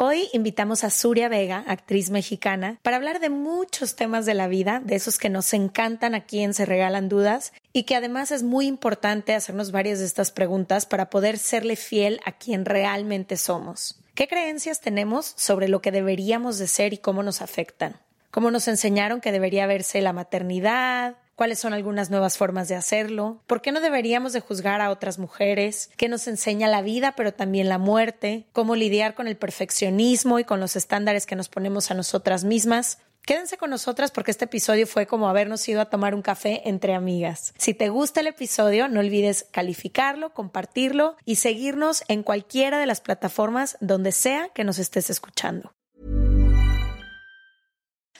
Hoy invitamos a Suria Vega, actriz mexicana, para hablar de muchos temas de la vida, de esos que nos encantan a quien Se Regalan Dudas, y que además es muy importante hacernos varias de estas preguntas para poder serle fiel a quien realmente somos. ¿Qué creencias tenemos sobre lo que deberíamos de ser y cómo nos afectan? ¿Cómo nos enseñaron que debería verse la maternidad, cuáles son algunas nuevas formas de hacerlo, por qué no deberíamos de juzgar a otras mujeres, qué nos enseña la vida pero también la muerte, cómo lidiar con el perfeccionismo y con los estándares que nos ponemos a nosotras mismas. Quédense con nosotras porque este episodio fue como habernos ido a tomar un café entre amigas. Si te gusta el episodio, no olvides calificarlo, compartirlo y seguirnos en cualquiera de las plataformas donde sea que nos estés escuchando.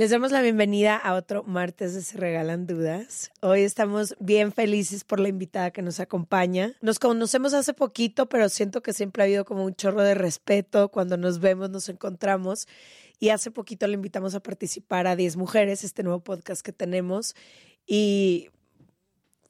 Les damos la bienvenida a otro martes de Se Regalan Dudas. Hoy estamos bien felices por la invitada que nos acompaña. Nos conocemos hace poquito, pero siento que siempre ha habido como un chorro de respeto. Cuando nos vemos, nos encontramos. Y hace poquito le invitamos a participar a 10 Mujeres, este nuevo podcast que tenemos. Y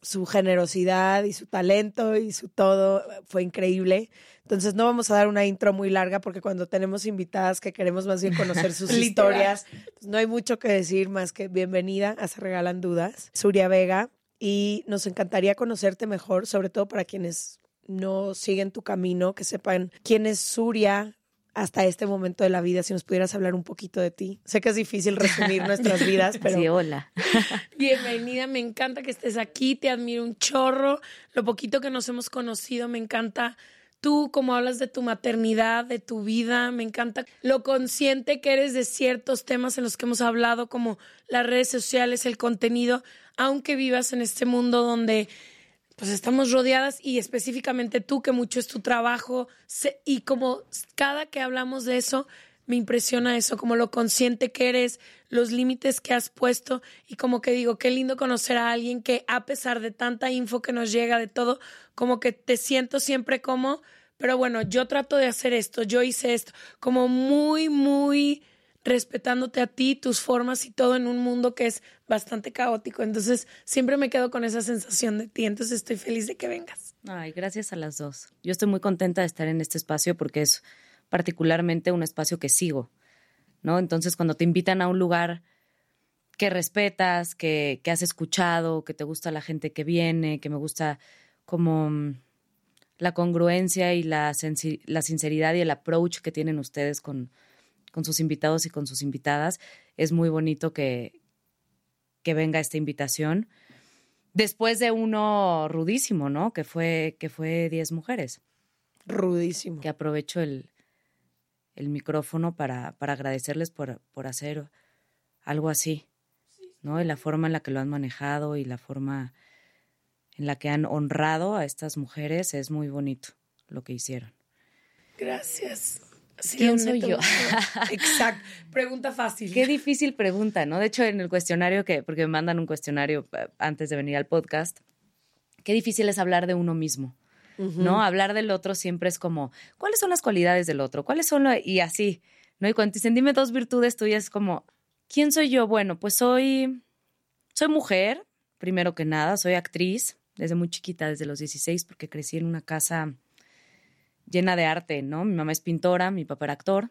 su generosidad y su talento y su todo fue increíble. Entonces no vamos a dar una intro muy larga porque cuando tenemos invitadas que queremos más bien conocer sus historias, pues no hay mucho que decir más que bienvenida a Se Regalan Dudas, Suria Vega, y nos encantaría conocerte mejor, sobre todo para quienes no siguen tu camino, que sepan quién es Suria, hasta este momento de la vida, si nos pudieras hablar un poquito de ti. Sé que es difícil resumir nuestras vidas, pero... Sí, hola. Bienvenida, me encanta que estés aquí, te admiro un chorro. Lo poquito que nos hemos conocido, me encanta tú, cómo hablas de tu maternidad, de tu vida, me encanta lo consciente que eres de ciertos temas en los que hemos hablado, como las redes sociales, el contenido, aunque vivas en este mundo donde pues estamos rodeadas y específicamente tú, que mucho es tu trabajo, y como cada que hablamos de eso, me impresiona eso, como lo consciente que eres, los límites que has puesto y como que digo, qué lindo conocer a alguien que a pesar de tanta info que nos llega de todo, como que te siento siempre como, pero bueno, yo trato de hacer esto, yo hice esto, como muy, muy respetándote a ti, tus formas y todo en un mundo que es bastante caótico. Entonces, siempre me quedo con esa sensación de ti. Entonces, estoy feliz de que vengas. Ay, gracias a las dos. Yo estoy muy contenta de estar en este espacio porque es particularmente un espacio que sigo, ¿no? Entonces, cuando te invitan a un lugar que respetas, que, que has escuchado, que te gusta la gente que viene, que me gusta como mm, la congruencia y la, la sinceridad y el approach que tienen ustedes con, con sus invitados y con sus invitadas. Es muy bonito que, que venga esta invitación. Después de uno rudísimo, ¿no? Que fue, que fue 10 mujeres. Rudísimo. que aprovecho el, el micrófono para, para agradecerles por, por hacer algo así, ¿no? Y la forma en la que lo han manejado y la forma en la que han honrado a estas mujeres es muy bonito lo que hicieron. Gracias. Sí, ¿Quién soy yo? Exacto. Pregunta fácil. Qué difícil pregunta, ¿no? De hecho, en el cuestionario que, porque me mandan un cuestionario eh, antes de venir al podcast, qué difícil es hablar de uno mismo, ¿no? Hablar del otro siempre es como, ¿cuáles son las cualidades del otro? ¿Cuáles son lo-? y así, ¿no? Y cuando dicen, dime dos virtudes tuyas, es como, ¿quién soy yo? Bueno, pues soy, soy mujer, primero que nada, soy actriz desde muy chiquita, desde los 16, porque crecí en una casa llena de arte, ¿no? Mi mamá es pintora, mi papá era actor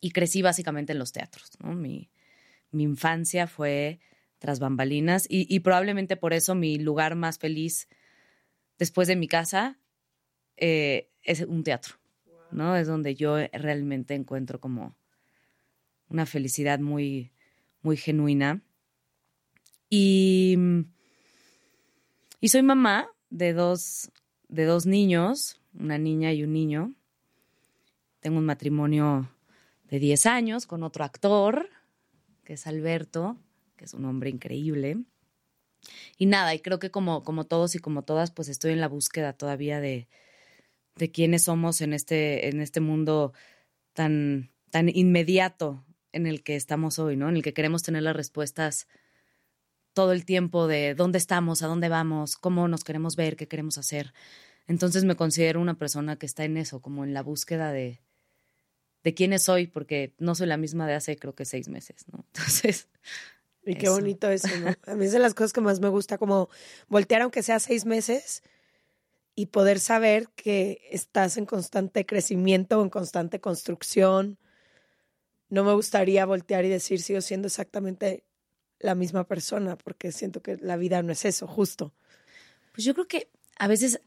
y crecí básicamente en los teatros, ¿no? Mi, mi infancia fue tras bambalinas y, y probablemente por eso mi lugar más feliz después de mi casa eh, es un teatro, ¿no? Es donde yo realmente encuentro como una felicidad muy, muy genuina. Y, y soy mamá de dos, de dos niños, una niña y un niño. Tengo un matrimonio de 10 años con otro actor, que es Alberto, que es un hombre increíble. Y nada, y creo que como, como todos y como todas, pues estoy en la búsqueda todavía de, de quiénes somos en este, en este mundo tan, tan inmediato en el que estamos hoy, ¿no? En el que queremos tener las respuestas todo el tiempo de dónde estamos, a dónde vamos, cómo nos queremos ver, qué queremos hacer. Entonces me considero una persona que está en eso, como en la búsqueda de, de quién soy, porque no soy la misma de hace creo que seis meses, ¿no? Entonces... Y qué eso. bonito eso, ¿no? A mí es de las cosas que más me gusta, como voltear aunque sea seis meses y poder saber que estás en constante crecimiento, en constante construcción. No me gustaría voltear y decir sigo siendo exactamente la misma persona, porque siento que la vida no es eso, justo. Pues yo creo que a veces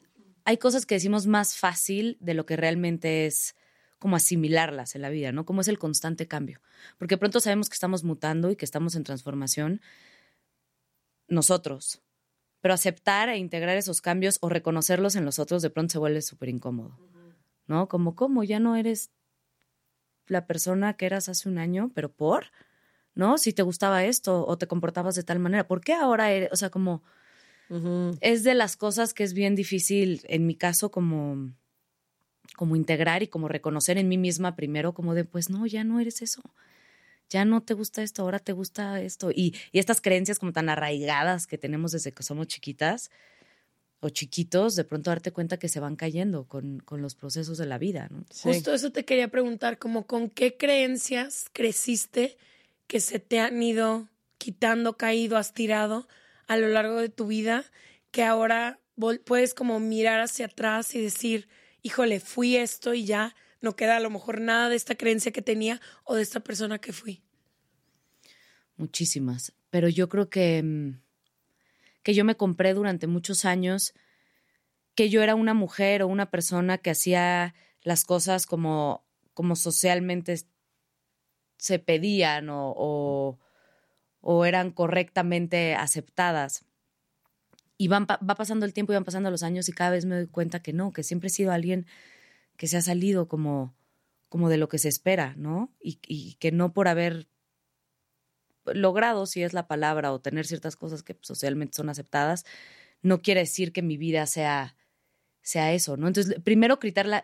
hay cosas que decimos más fácil de lo que realmente es como asimilarlas en la vida, ¿no? Como es el constante cambio. Porque de pronto sabemos que estamos mutando y que estamos en transformación nosotros. Pero aceptar e integrar esos cambios o reconocerlos en los otros de pronto se vuelve súper incómodo, ¿no? Como, ¿cómo? Ya no eres la persona que eras hace un año, pero ¿por? ¿No? Si te gustaba esto o te comportabas de tal manera, ¿por qué ahora eres? O sea, como es de las cosas que es bien difícil, en mi caso, como, como integrar y como reconocer en mí misma primero, como de, pues no, ya no eres eso. Ya no te gusta esto, ahora te gusta esto. Y, y estas creencias como tan arraigadas que tenemos desde que somos chiquitas o chiquitos, de pronto darte cuenta que se van cayendo con, con los procesos de la vida, ¿no? Justo eso te quería preguntar, como con qué creencias creciste que se te han ido quitando, caído, has tirado a lo largo de tu vida, que ahora puedes como mirar hacia atrás y decir, híjole, fui esto y ya no queda a lo mejor nada de esta creencia que tenía o de esta persona que fui. Muchísimas. Pero yo creo que, mm, que yo me compré durante muchos años que yo era una mujer o una persona que hacía las cosas como, como socialmente se pedían o, o, o eran correctamente aceptadas. Y van, va pasando el tiempo y van pasando los años y cada vez me doy cuenta que no, que siempre he sido alguien que se ha salido como, como de lo que se espera, ¿no? Y, que no por haber logrado, si es la palabra, o tener ciertas cosas que socialmente son aceptadas, no quiere decir que mi vida sea, sea eso, ¿no? Entonces, primero quitar la,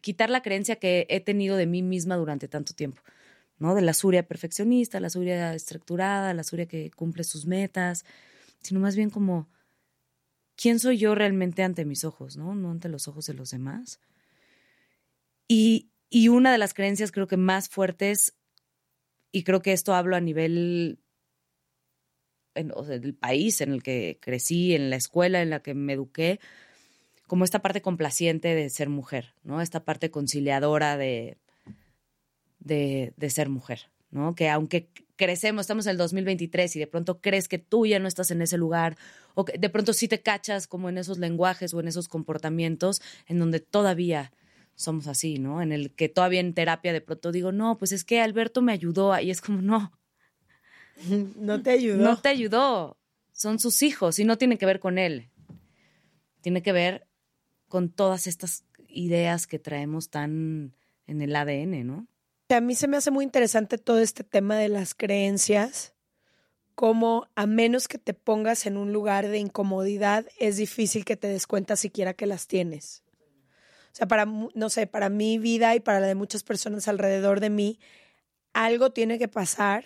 quitar la creencia que he tenido de mí misma durante tanto tiempo, ¿no? De la Suria perfeccionista, la Suria estructurada, la Suria que cumple sus metas, sino más bien como, ¿quién soy yo realmente ante mis ojos, ¿no? No ante los ojos de los demás. Y, y una de las creencias creo que más fuertes y creo que esto hablo a nivel del país en el que crecí, en la escuela en la que me eduqué, como esta parte complaciente de ser mujer, ¿no? Esta parte conciliadora de, de ser mujer, ¿no? Que aunque crecemos, estamos en el 2023 y de pronto crees que tú ya no estás en ese lugar, o que de pronto sí te cachas como en esos lenguajes o en esos comportamientos en donde todavía somos así, ¿no? En el que todavía en terapia de pronto digo, no, pues es que Alberto me ayudó y es como, no, No te ayudó. no te ayudó, son sus hijos y no tiene que ver con él, tiene que ver con todas estas ideas que traemos tan en el ADN, ¿no? A mí se me hace muy interesante todo este tema de las creencias, como a menos que te pongas en un lugar de incomodidad, es difícil que te des cuenta siquiera que las tienes. O sea, para, no sé, para mi vida y para la de muchas personas alrededor de mí, algo tiene que pasar.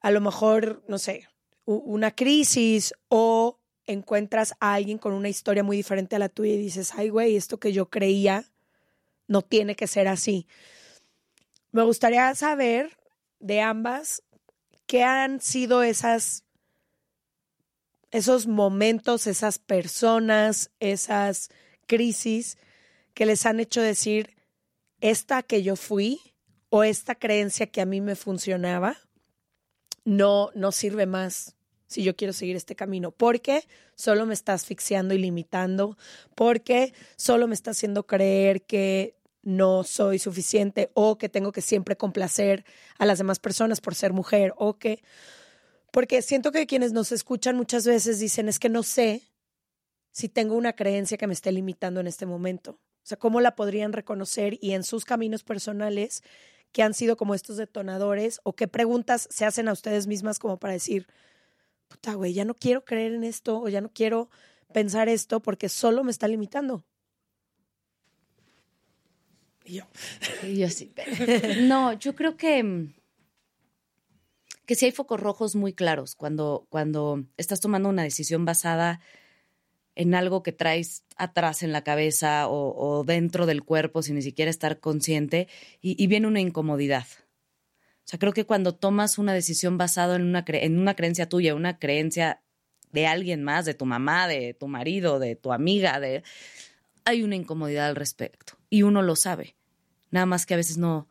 A lo mejor, no sé, una crisis o encuentras a alguien con una historia muy diferente a la tuya y dices, ay, güey, esto que yo creía no tiene que ser así. Me gustaría saber de ambas qué han sido esas, esos momentos, esas personas, esas crisis que les han hecho decir, esta que yo fui o esta creencia que a mí me funcionaba, no, no sirve más si yo quiero seguir este camino, porque solo me está asfixiando y limitando, porque solo me está haciendo creer que no soy suficiente o que tengo que siempre complacer a las demás personas por ser mujer o que... Porque siento que quienes nos escuchan muchas veces dicen es que no sé si tengo una creencia que me esté limitando en este momento. O sea, ¿cómo la podrían reconocer y en sus caminos personales que han sido como estos detonadores o qué preguntas se hacen a ustedes mismas como para decir, puta, güey, ya no quiero creer en esto o ya no quiero pensar esto porque solo me está limitando? Y yo. yo sí. No, yo creo que, mm, que sí hay focos rojos muy claros cuando, cuando estás tomando una decisión basada en algo que traes atrás en la cabeza o, dentro del cuerpo sin ni siquiera estar consciente y, viene una incomodidad. O sea, creo que cuando tomas una decisión basada en una, en una creencia tuya, una creencia de alguien más, de tu mamá, de tu marido, de tu amiga, de hay una incomodidad al respecto y uno lo sabe. Nada más que a veces no,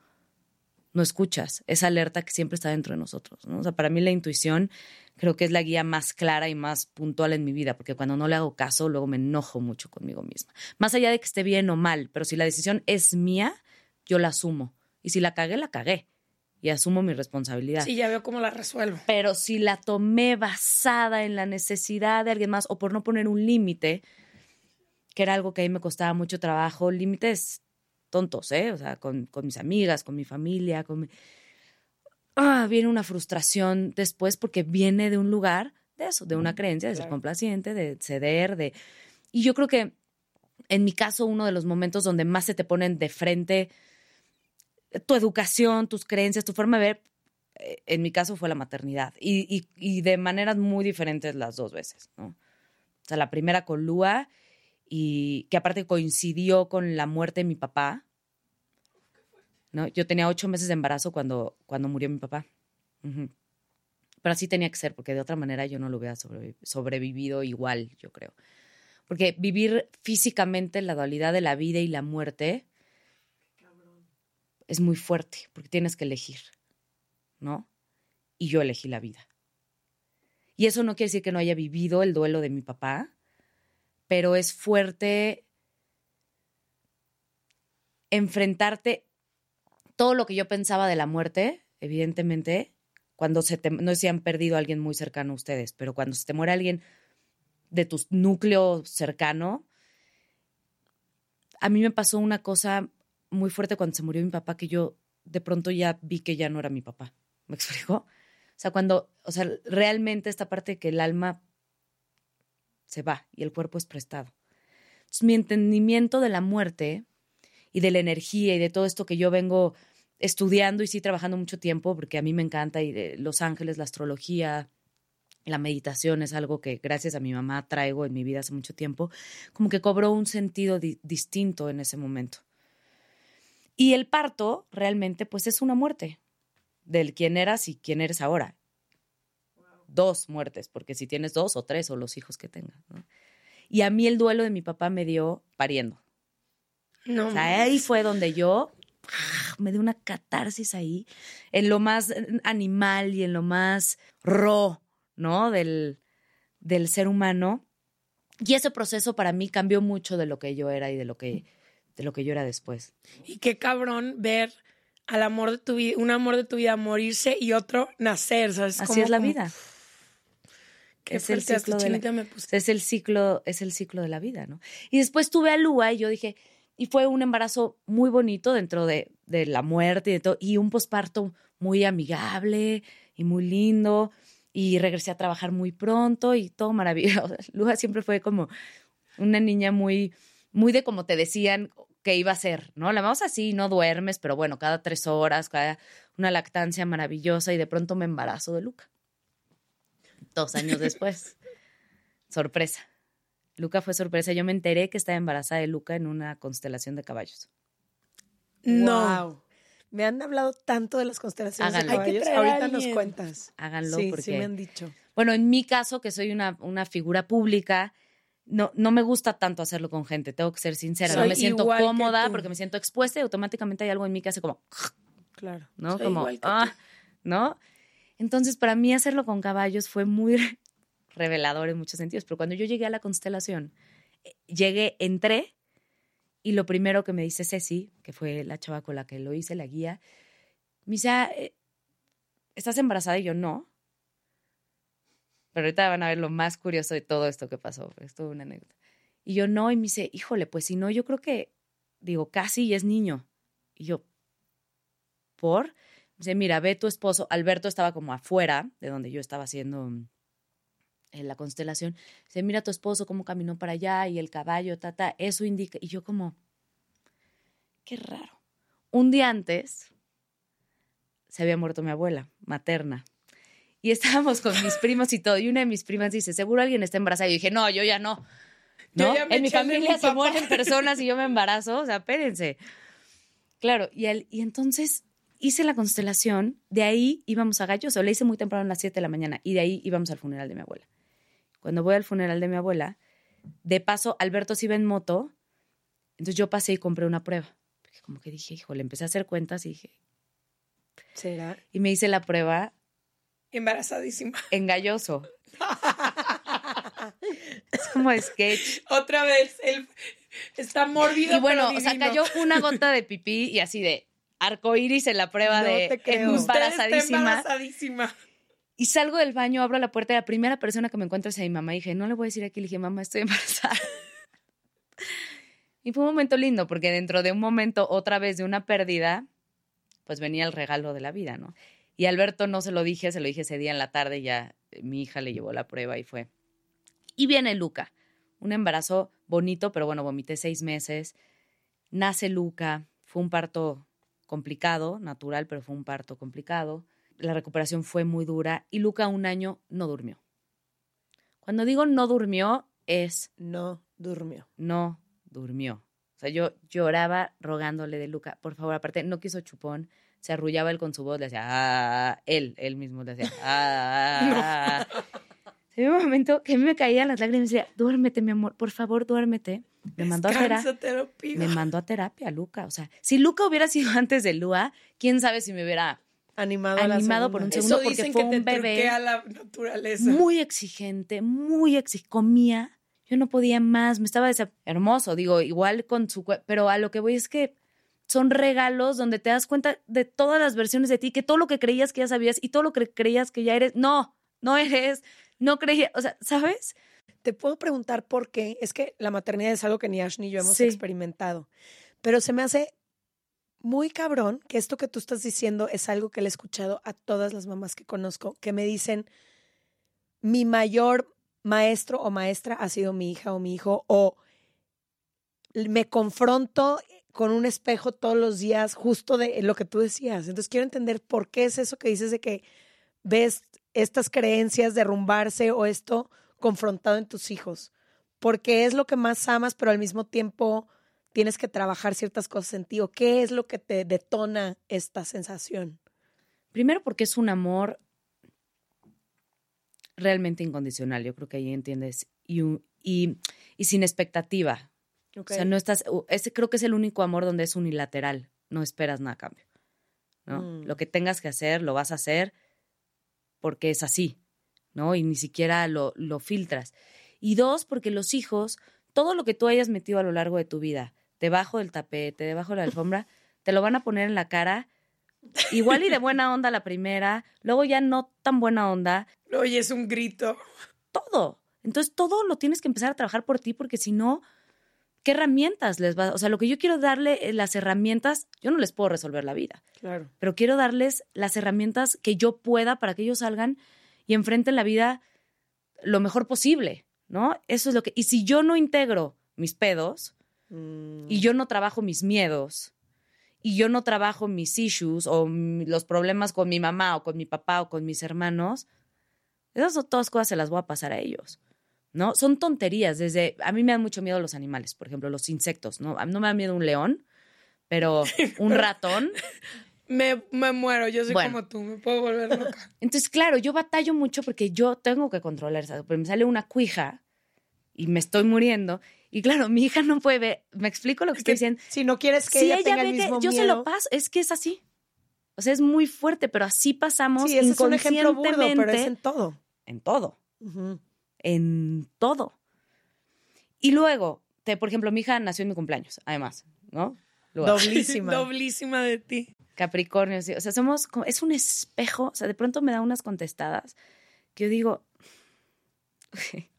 no escuchas esa alerta que siempre está dentro de nosotros. O sea, para mí la intuición creo que es la guía más clara y más puntual en mi vida, porque cuando no le hago caso, luego me enojo mucho conmigo misma. Más allá de que esté bien o mal, pero si la decisión es mía, yo la asumo. Y si la cagué, la cagué. Y asumo mi responsabilidad. Sí, ya veo cómo la resuelvo. Pero si la tomé basada en la necesidad de alguien más o por no poner un límite, que era algo que a mí me costaba mucho trabajo, límites tontos, ¿eh? O sea, con, mis amigas, con mi familia, con Ah, viene una frustración después porque viene de un lugar de eso, de una creencia, de ser complaciente, de ceder, de... Y yo creo que en mi caso uno de los momentos donde más se te ponen de frente tu educación, tus creencias, tu forma de ver, eh, en mi caso fue la maternidad y, y de maneras muy diferentes las dos veces, ¿no? O sea, la primera con Lua y que aparte coincidió con la muerte de mi papá. ¿no? Yo tenía ocho meses de embarazo cuando, cuando murió mi papá. Pero así tenía que ser, porque de otra manera yo no lo hubiera sobrevivido igual, yo creo. Porque vivir físicamente la dualidad de la vida y la muerte es muy fuerte, porque tienes que elegir, ¿no? Y yo elegí la vida. Y eso no quiere decir que no haya vivido el duelo de mi papá, pero es fuerte enfrentarte todo lo que yo pensaba de la muerte, evidentemente, cuando se te, no si han perdido a alguien muy cercano a ustedes, pero cuando se te muere alguien de tu núcleo cercano, a mí me pasó una cosa muy fuerte cuando se murió mi papá que yo de pronto ya vi que ya no era mi papá. ¿Me explico? O sea, cuando, o sea, realmente esta parte que el alma se va y el cuerpo es prestado. Entonces, mi entendimiento de la muerte y de la energía y de todo esto que yo vengo estudiando y sí trabajando mucho tiempo, porque a mí me encanta y de Los Ángeles, la astrología, la meditación es algo que gracias a mi mamá traigo en mi vida hace mucho tiempo, como que cobró un sentido distinto en ese momento. Y el parto realmente pues es una muerte del quién eras y quién eres ahora dos muertes, porque si tienes dos o tres o los hijos que tengas. Y a mí el duelo de mi papá me dio pariendo. No. O sea, ahí fue donde yo ¡ah! me dio una catarsis ahí, en lo más animal y en lo más ro, ¿no? Del, del ser humano. Y ese proceso para mí cambió mucho de lo que yo era y de lo que, de lo que yo era después. Y qué cabrón ver al amor de tu vida, un amor de tu vida morirse y otro nacer, ¿sabes? Así es la vida es el ciclo de la- chinita me puse. O sea, es el ciclo, es el ciclo de la vida, ¿no? Y después tuve a Lua y yo dije, y fue un embarazo muy bonito dentro de, de la muerte y de todo, y un posparto muy amigable y muy lindo, y regresé a trabajar muy pronto y todo maravilloso. Lua siempre fue como una niña muy, muy de como te decían que iba a ser, ¿no? La vamos así, no duermes, pero bueno, cada tres horas, cada una lactancia maravillosa, y de pronto me embarazo de Luca. Dos años después. sorpresa. Luca fue sorpresa. Yo me enteré que estaba embarazada de Luca en una constelación de caballos. No. Wow. Me han hablado tanto de las constelaciones Háganlo. de Hay que caballos. Ahorita nos cuentas. Háganlo sí, porque. sí me han dicho. Bueno, en mi caso, que soy una, una figura pública, no, no me gusta tanto hacerlo con gente, tengo que ser sincera. no me siento cómoda porque me siento expuesta y automáticamente hay algo en mí que hace como, Claro. ¿no? Soy como, igual que ah, ¿no? Entonces, para mí hacerlo con caballos fue muy revelador en muchos sentidos. Pero cuando yo llegué a la constelación, eh, llegué, entré y lo primero que me dice Ceci, que fue la chava con la que lo hice, la guía, me dice, "Ah, eh, ¿estás embarazada? Y yo, no. Pero ahorita van a ver lo más curioso de todo esto que pasó. Es toda una anécdota. Y yo, no. Y me dice, híjole, pues si no, yo creo que, digo, casi y es niño. Y yo, ¿por? Dice, mira, ve tu esposo. Alberto estaba como afuera de donde yo estaba haciendo mm, en la constelación. Dice, mira tu esposo cómo caminó para allá y el caballo, tata, eso indica. Y yo como, qué raro. Un día antes se había muerto mi abuela materna. Y estábamos con mis primos y todo. Y una de mis primas dice, seguro alguien está embarazada. Y yo dije, no, yo ya no. ¿No? ya en mi familia mi se mueren personas y yo me embarazo. O sea, espérense. Claro, y, el- y entonces hice la constelación. De ahí íbamos a Galloso. La hice muy temprano a las 7 de la mañana. Y de ahí íbamos al funeral de mi abuela. Cuando voy al funeral de mi abuela, de paso, Alberto se iba en moto. Entonces yo pasé y compré una prueba. Porque Como que dije, híjole, empecé a hacer cuentas y dije, ¿Será? y me hice la prueba Embarazadísima. en Galloso. es como sketch. Otra vez, él está mórbido. Y bueno, pero o sea, cayó una gota de pipí y así de arcoíris en la prueba No de embarazadísima. embarazadísima. Y salgo del baño, abro la puerta y la primera persona que me encuentro es a mi mamá. Y dije, no le voy a decir aquí. Le dije, mamá, estoy embarazada. y fue un momento lindo porque dentro de un momento, otra vez de una pérdida, pues venía el regalo de la vida, ¿no? Y Alberto no se lo dije, se lo dije ese día en la tarde, ya eh, mi hija le llevó la prueba y fue. Y viene Luca, un embarazo bonito, pero bueno, vomité seis meses. Nace Luca, fue un parto complicado, natural, pero fue un parto complicado. La recuperación fue muy dura y Luca un año no durmió. Cuando digo no durmió, es No durmió. no durmió. O sea, yo lloraba rogándole de Luca, por favor, aparte, no quiso chupón, se arrullaba él con su voz, le hacía, ah, él, él mismo le hacía, ah. Se vio un momento que a mí me caían las lágrimas y decía, duérmete, mi amor, por favor, duérmete. Me mandó a terapia. Te. Me mandó a terapia, Luca. O sea, si Luca hubiera sido antes de Lua, quién sabe si me hubiera Animado, Animado por un segundo Eso porque fue que te un bebé. truquea la naturaleza. muy exigente, muy exigente. Comía, yo no podía más, me estaba hermoso, digo, igual con su... Pero a lo que voy es que son regalos donde te das cuenta de todas las versiones de ti, que todo lo que creías que ya sabías y todo lo que creías que ya eres, no, no eres, no creía, o sea, ¿sabes? Te puedo preguntar por qué. Es que la maternidad es algo que ni Ash ni yo hemos Sí. experimentado. Pero se me hace muy cabrón que esto que tú estás diciendo es algo que le he escuchado a todas las mamás que conozco, que me dicen, mi mayor maestro o maestra ha sido mi hija o mi hijo, o me confronto con un espejo todos los días justo de lo que tú decías. Entonces quiero entender por qué es eso que dices de que ves estas creencias derrumbarse o esto confrontado en tus hijos. Porque es lo que más amas, pero al mismo tiempo tienes que trabajar ciertas cosas en ti. ¿O qué es lo que te detona esta sensación? Primero porque es un amor realmente incondicional, yo creo que ahí entiendes, y, y, y sin expectativa. O sea, no estás, ese creo que es el único amor donde es unilateral, no esperas nada a cambio. ¿no? Mm. Lo que tengas que hacer, lo vas a hacer porque es así, ¿no? Y ni siquiera lo, lo filtras. Y dos, porque los hijos, todo lo que tú hayas metido a lo largo de tu vida, debajo del tapete, debajo de la alfombra, te lo van a poner en la cara, igual y de buena onda la primera, luego ya no tan buena onda, Oye, es un grito. todo. Entonces todo lo tienes que empezar a trabajar por ti porque si no, ¿qué herramientas les vas? O sea, lo que yo quiero darle eh, las herramientas, yo no les puedo resolver la vida, Claro. pero quiero darles las herramientas que yo pueda para que ellos salgan y enfrenten la vida lo mejor posible, ¿no? Eso es lo que... Y si yo no integro mis pedos Mm, y yo no trabajo mis miedos y yo no trabajo mis issues o los problemas con mi mamá o con mi papá o con mis hermanos, esas todas cosas se las voy a pasar a ellos. ¿No? Son tonterías. Desde. A mí me dan mucho miedo los animales, por ejemplo, los insectos, ¿no? A mí no me da miedo un león, pero un ratón. Me, me muero, yo soy Bueno. como tú, me puedo volver loca. Entonces, claro, yo batallo mucho porque yo tengo que controlar eso. Pero me sale una cuija y me estoy muriendo. Y claro, mi hija no puede ver. ¿Me explico lo que estoy diciendo? Si no quieres que si ella, tenga ve el que mismo yo se miedo- lo paso, es que es así. O sea, es muy fuerte, pero así pasamos Sí, ese es un ejemplo burdo, pero es inconscientemente en todo. en todo. En todo. Y luego, te, por ejemplo, mi hija nació en mi cumpleaños, además, ¿no? Luego, Doblísima. Doblísima de ti. Capricornio, sí, o sea, somos, como- es un espejo, o sea, de pronto me da unas contestadas que yo digo,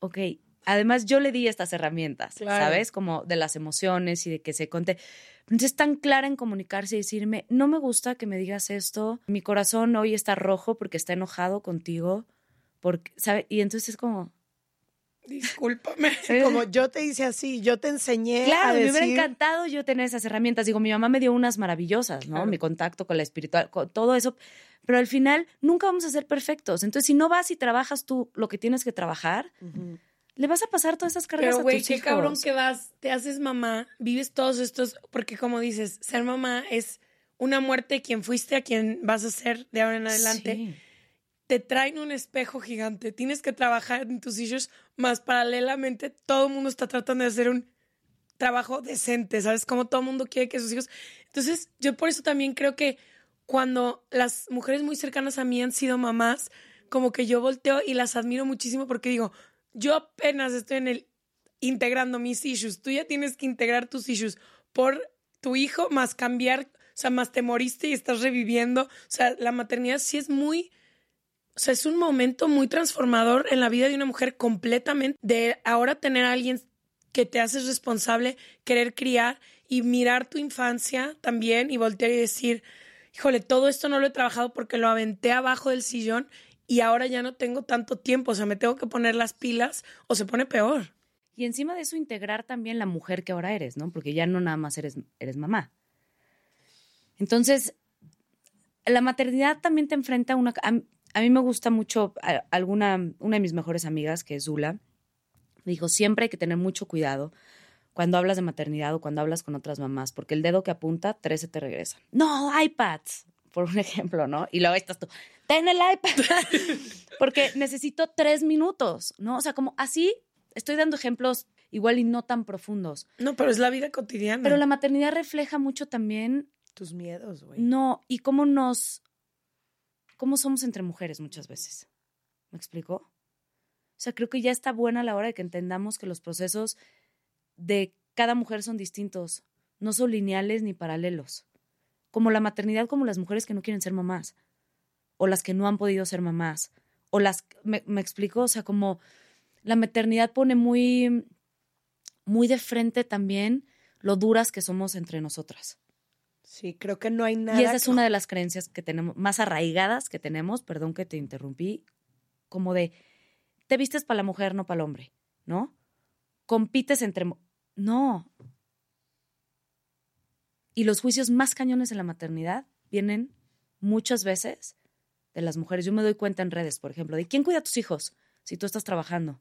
ok, además yo le di estas herramientas, Claro. ¿sabes? Como de las emociones y de que se conte. Entonces, tan clara en comunicarse y decirme, no me gusta que me digas esto, mi corazón hoy está rojo porque está enojado contigo, porque, ¿sabes? Y entonces es como, Discúlpame. Como yo te hice así, yo te enseñé a Claro, me decir... hubiera encantado yo tener esas herramientas. Digo, mi mamá me dio unas maravillosas, ¿no? Claro. Mi contacto con la espiritual, con todo eso. Pero al final nunca vamos a ser perfectos. Entonces, si no vas y trabajas tú lo que tienes que trabajar, le vas a pasar todas esas cargas Pero, a tus qué hijos. cabrón que vas, te haces mamá, vives todos estos, porque como dices, ser mamá es una muerte de quien fuiste a quien vas a ser de ahora en adelante. Sí. Te traen un espejo gigante, tienes que trabajar en tus issues, más paralelamente. Todo el mundo está tratando de hacer un trabajo decente, ¿sabes? Como todo el mundo quiere que sus hijos... Entonces, yo por eso también creo que cuando las mujeres muy cercanas a mí han sido mamás, como que yo volteo y las admiro muchísimo porque digo, yo apenas estoy en el integrando mis issues, tú ya tienes que integrar tus issues por tu hijo, más cambiar, o sea, más te moriste y estás reviviendo, o sea, la maternidad sí es muy, o sea, es un momento muy transformador en la vida de una mujer completamente, de ahora tener a alguien que te haces responsable, querer criar y mirar tu infancia también y voltear y decir, híjole, todo esto no lo he trabajado porque lo aventé abajo del sillón y ahora ya no tengo tanto tiempo, o sea, me tengo que poner las pilas o se pone peor. Y encima de eso, integrar también la mujer que ahora eres, ¿no? Porque ya no nada más eres, eres mamá. Entonces, la maternidad también te enfrenta a una... a mí me gusta mucho a- alguna, una de mis mejores amigas, que es Zula, me dijo, siempre hay que tener mucho cuidado cuando hablas de maternidad o cuando hablas con otras mamás, porque el dedo que apunta, tres se te regresan. No, iPads, por un ejemplo, ¿no? Y luego estás tú, ten el iPad, porque necesito tres minutos, ¿no? O sea, como así estoy dando ejemplos igual y no tan profundos, No, pero es la vida cotidiana. pero la maternidad refleja mucho también, Tus miedos, güey. no, y cómo nos, cómo somos entre mujeres muchas veces. ¿Me explico? O sea, creo que ya está buena la hora de que entendamos que los procesos de cada mujer son distintos, no son lineales ni paralelos. Como la maternidad, como las mujeres que no quieren ser mamás, o las que no han podido ser mamás, o las, me, explico, o sea, como la maternidad pone muy, muy de frente también lo duras que somos entre nosotras. Sí, creo que no hay nada. Y esa es una de las creencias que tenemos, más arraigadas que tenemos, perdón que te interrumpí, como de, te vistes para la mujer, no para el hombre, ¿no? Compites entre... No. Y los juicios más cañones en la maternidad vienen muchas veces de las mujeres. Yo me doy cuenta en redes, por ejemplo, de quién cuida a tus hijos si tú estás trabajando,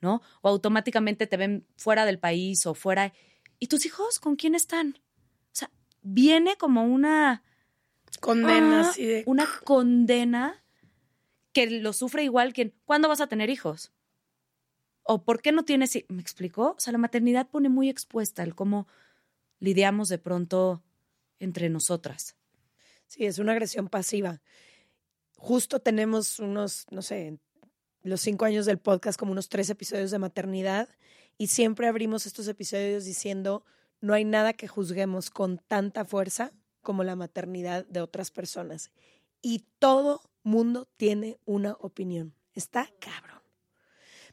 ¿no? O automáticamente te ven fuera del país o fuera... ¿Y tus hijos con quién están? Viene como una condenas Ah, de una condena que lo sufre igual que ¿cuándo vas a tener hijos? ¿O por qué no tienes? ¿Me explicó? O sea, la maternidad pone muy expuesta el cómo lidiamos de pronto entre nosotras. Sí, es una agresión pasiva. Justo tenemos unos, no sé, los cinco años del podcast, como unos tres episodios de maternidad, y siempre abrimos estos episodios diciendo, no hay nada que juzguemos con tanta fuerza como la maternidad de otras personas. Y todo mundo tiene una opinión. Está cabrón.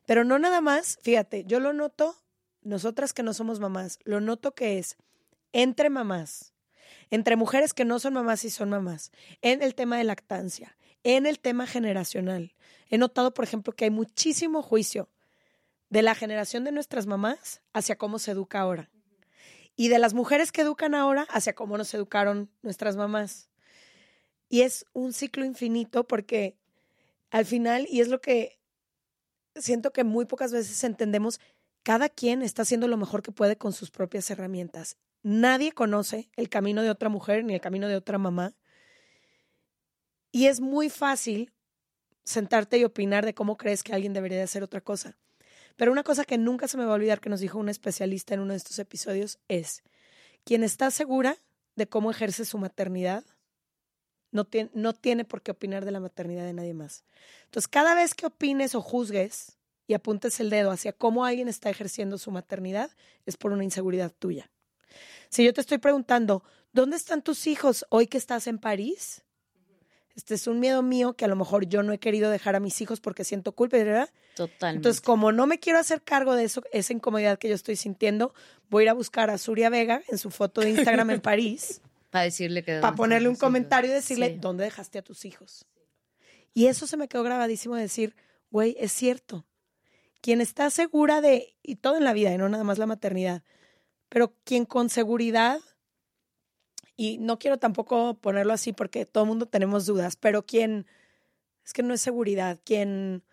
Pero no nada más, fíjate, yo lo noto, nosotras que no somos mamás, lo noto que es entre mamás, entre mujeres que no son mamás y son mamás, en el tema de lactancia, en el tema generacional. He notado, por ejemplo, que hay muchísimo juicio de la generación de nuestras mamás hacia cómo se educa ahora. Y de las mujeres que educan ahora hacia cómo nos educaron nuestras mamás. Y es un ciclo infinito porque al final, y es lo que siento que muy pocas veces entendemos, cada quien está haciendo lo mejor que puede con sus propias herramientas. Nadie conoce el camino de otra mujer ni el camino de otra mamá. Y es muy fácil sentarte y opinar de cómo crees que alguien debería de hacer otra cosa. Pero una cosa que nunca se me va a olvidar que nos dijo un especialista en uno de estos episodios es, quien está segura de cómo ejerce su maternidad, no tiene, no tiene por qué opinar de la maternidad de nadie más. Entonces, cada vez que opines o juzgues y apuntes el dedo hacia cómo alguien está ejerciendo su maternidad, es por una inseguridad tuya. Si yo te estoy preguntando, ¿dónde están tus hijos hoy que estás en París? Este es un miedo mío que a lo mejor yo no he querido dejar a mis hijos porque siento culpa, ¿verdad? Totalmente. Entonces, como no me quiero hacer cargo de eso, esa incomodidad que yo estoy sintiendo, voy a ir a buscar a Suria Vega en su foto de Instagram en París. para decirle que... Para ponerle un comentario y decirle, ¿dónde dejaste a tus hijos? Y eso se me quedó grabadísimo de decir, güey, es cierto. Quien está segura de, y todo en la vida, y no nada más la maternidad, pero quien con seguridad y no quiero tampoco ponerlo así porque todo el mundo tenemos dudas, pero quien, es que no es seguridad, quien...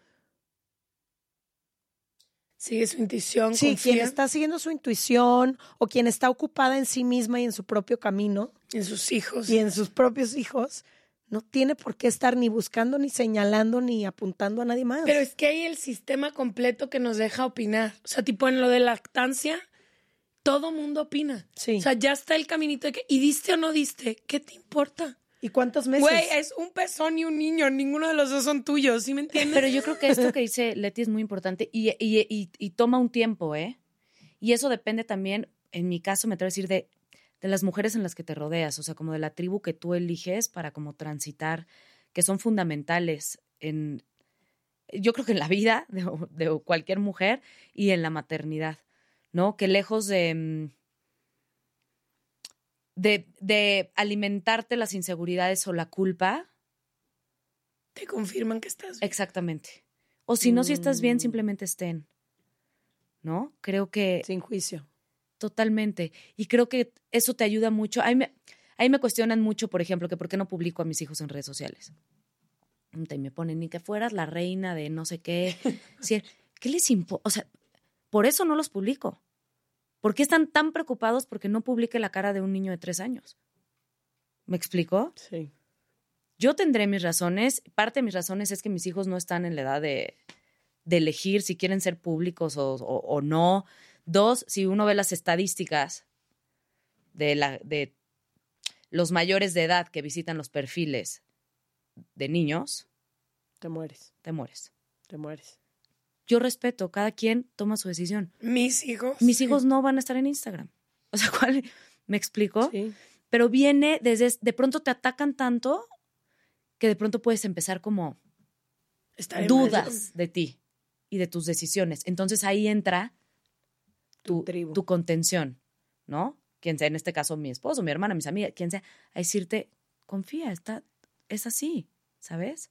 Sigue su intuición. Sí, confía. quien está siguiendo su intuición o quien está ocupada en sí misma y en su propio camino En sus hijos. y en sus propios hijos, no tiene por qué estar ni buscando, ni señalando, ni apuntando a nadie más. Pero es que hay el sistema completo que nos deja opinar. O sea, tipo en lo de lactancia, todo mundo opina. Sí. O sea, ya está el caminito de que, ¿y diste o no diste? ¿Qué te importa? ¿Y cuántos meses? Güey, es un pezón y un niño, ninguno de los dos son tuyos, ¿sí me entiendes? Pero yo creo que esto que dice Leti es muy importante y, y- y- y toma un tiempo, ¿eh? Y eso depende también, en mi caso, me atrevo a decir, de, de las mujeres en las que te rodeas, o sea, como de la tribu que tú eliges para como transitar, que son fundamentales en, yo creo que en la vida de, de cualquier mujer y en la maternidad, ¿no? Que lejos de... mm, De, de alimentarte las inseguridades o la culpa, Te confirman que estás bien. Exactamente. O si no, si estás bien, Mm. simplemente estén. ¿No? Creo que Sin juicio. totalmente. Y creo que eso te ayuda mucho. Ahí me, ahí me cuestionan mucho, por ejemplo, que por qué no publico a mis hijos en redes sociales. Y me ponen ni que fueras la reina de no sé qué. ¿Qué les importa? O sea, por eso no los publico. ¿Por qué están tan preocupados porque no publique la cara de un niño de tres años? ¿Me explico? Sí. Yo tendré mis razones. Parte de mis razones es que mis hijos no están en la edad de, de elegir si quieren ser públicos o, o- o no. Dos, si uno ve las estadísticas de, la, de los mayores de edad que visitan los perfiles de niños, Te mueres, te mueres. te mueres. Yo respeto, cada quien toma su decisión. Mis hijos. Mis hijos no van a estar en Instagram. O sea, ¿cuál? ¿Me explico? Sí. Pero viene desde, de pronto te atacan tanto que de pronto puedes empezar como Estaré mal. dudas de ti y de tus decisiones. Entonces ahí entra Tu tu, tribu. tu contención, ¿no? Quien sea, en este caso mi esposo, mi hermana, mis amigas, quien sea, a decirte, confía, está, es así, ¿sabes?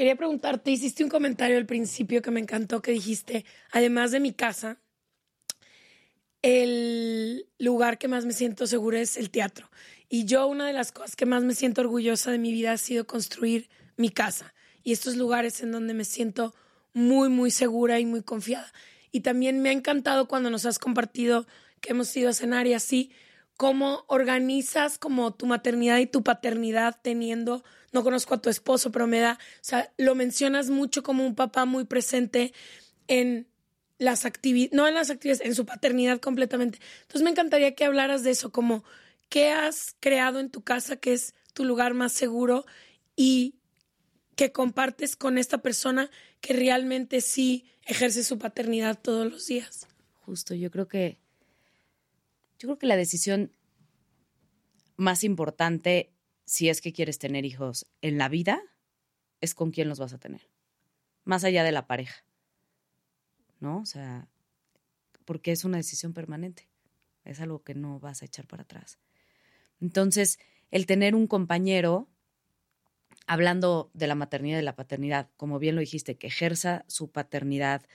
Quería preguntarte, hiciste un comentario al principio que me encantó, que dijiste, además de mi casa, el lugar que más me siento segura es el teatro. Y yo una de las cosas que más me siento orgullosa de mi vida ha sido construir mi casa y estos lugares en donde me siento muy, muy segura y muy confiada. Y también me ha encantado cuando nos has compartido que hemos ido a cenar así, cómo organizas como tu maternidad y tu paternidad teniendo, no conozco a tu esposo, pero me da, o sea, lo mencionas mucho como un papá muy presente en las actividades, no en las actividades, en su paternidad completamente. Entonces me encantaría que hablaras de eso, como qué has creado en tu casa que es tu lugar más seguro y que compartes con esta persona que realmente sí ejerce su paternidad todos los días. Justo, yo creo que yo creo que la decisión más importante si es que quieres tener hijos en la vida es con quién los vas a tener. Más allá de la pareja. ¿No? O sea, porque es una decisión permanente. Es algo que no vas a echar para atrás. Entonces, el tener un compañero, hablando de la maternidad y de la paternidad, como bien lo dijiste, que ejerza su paternidad,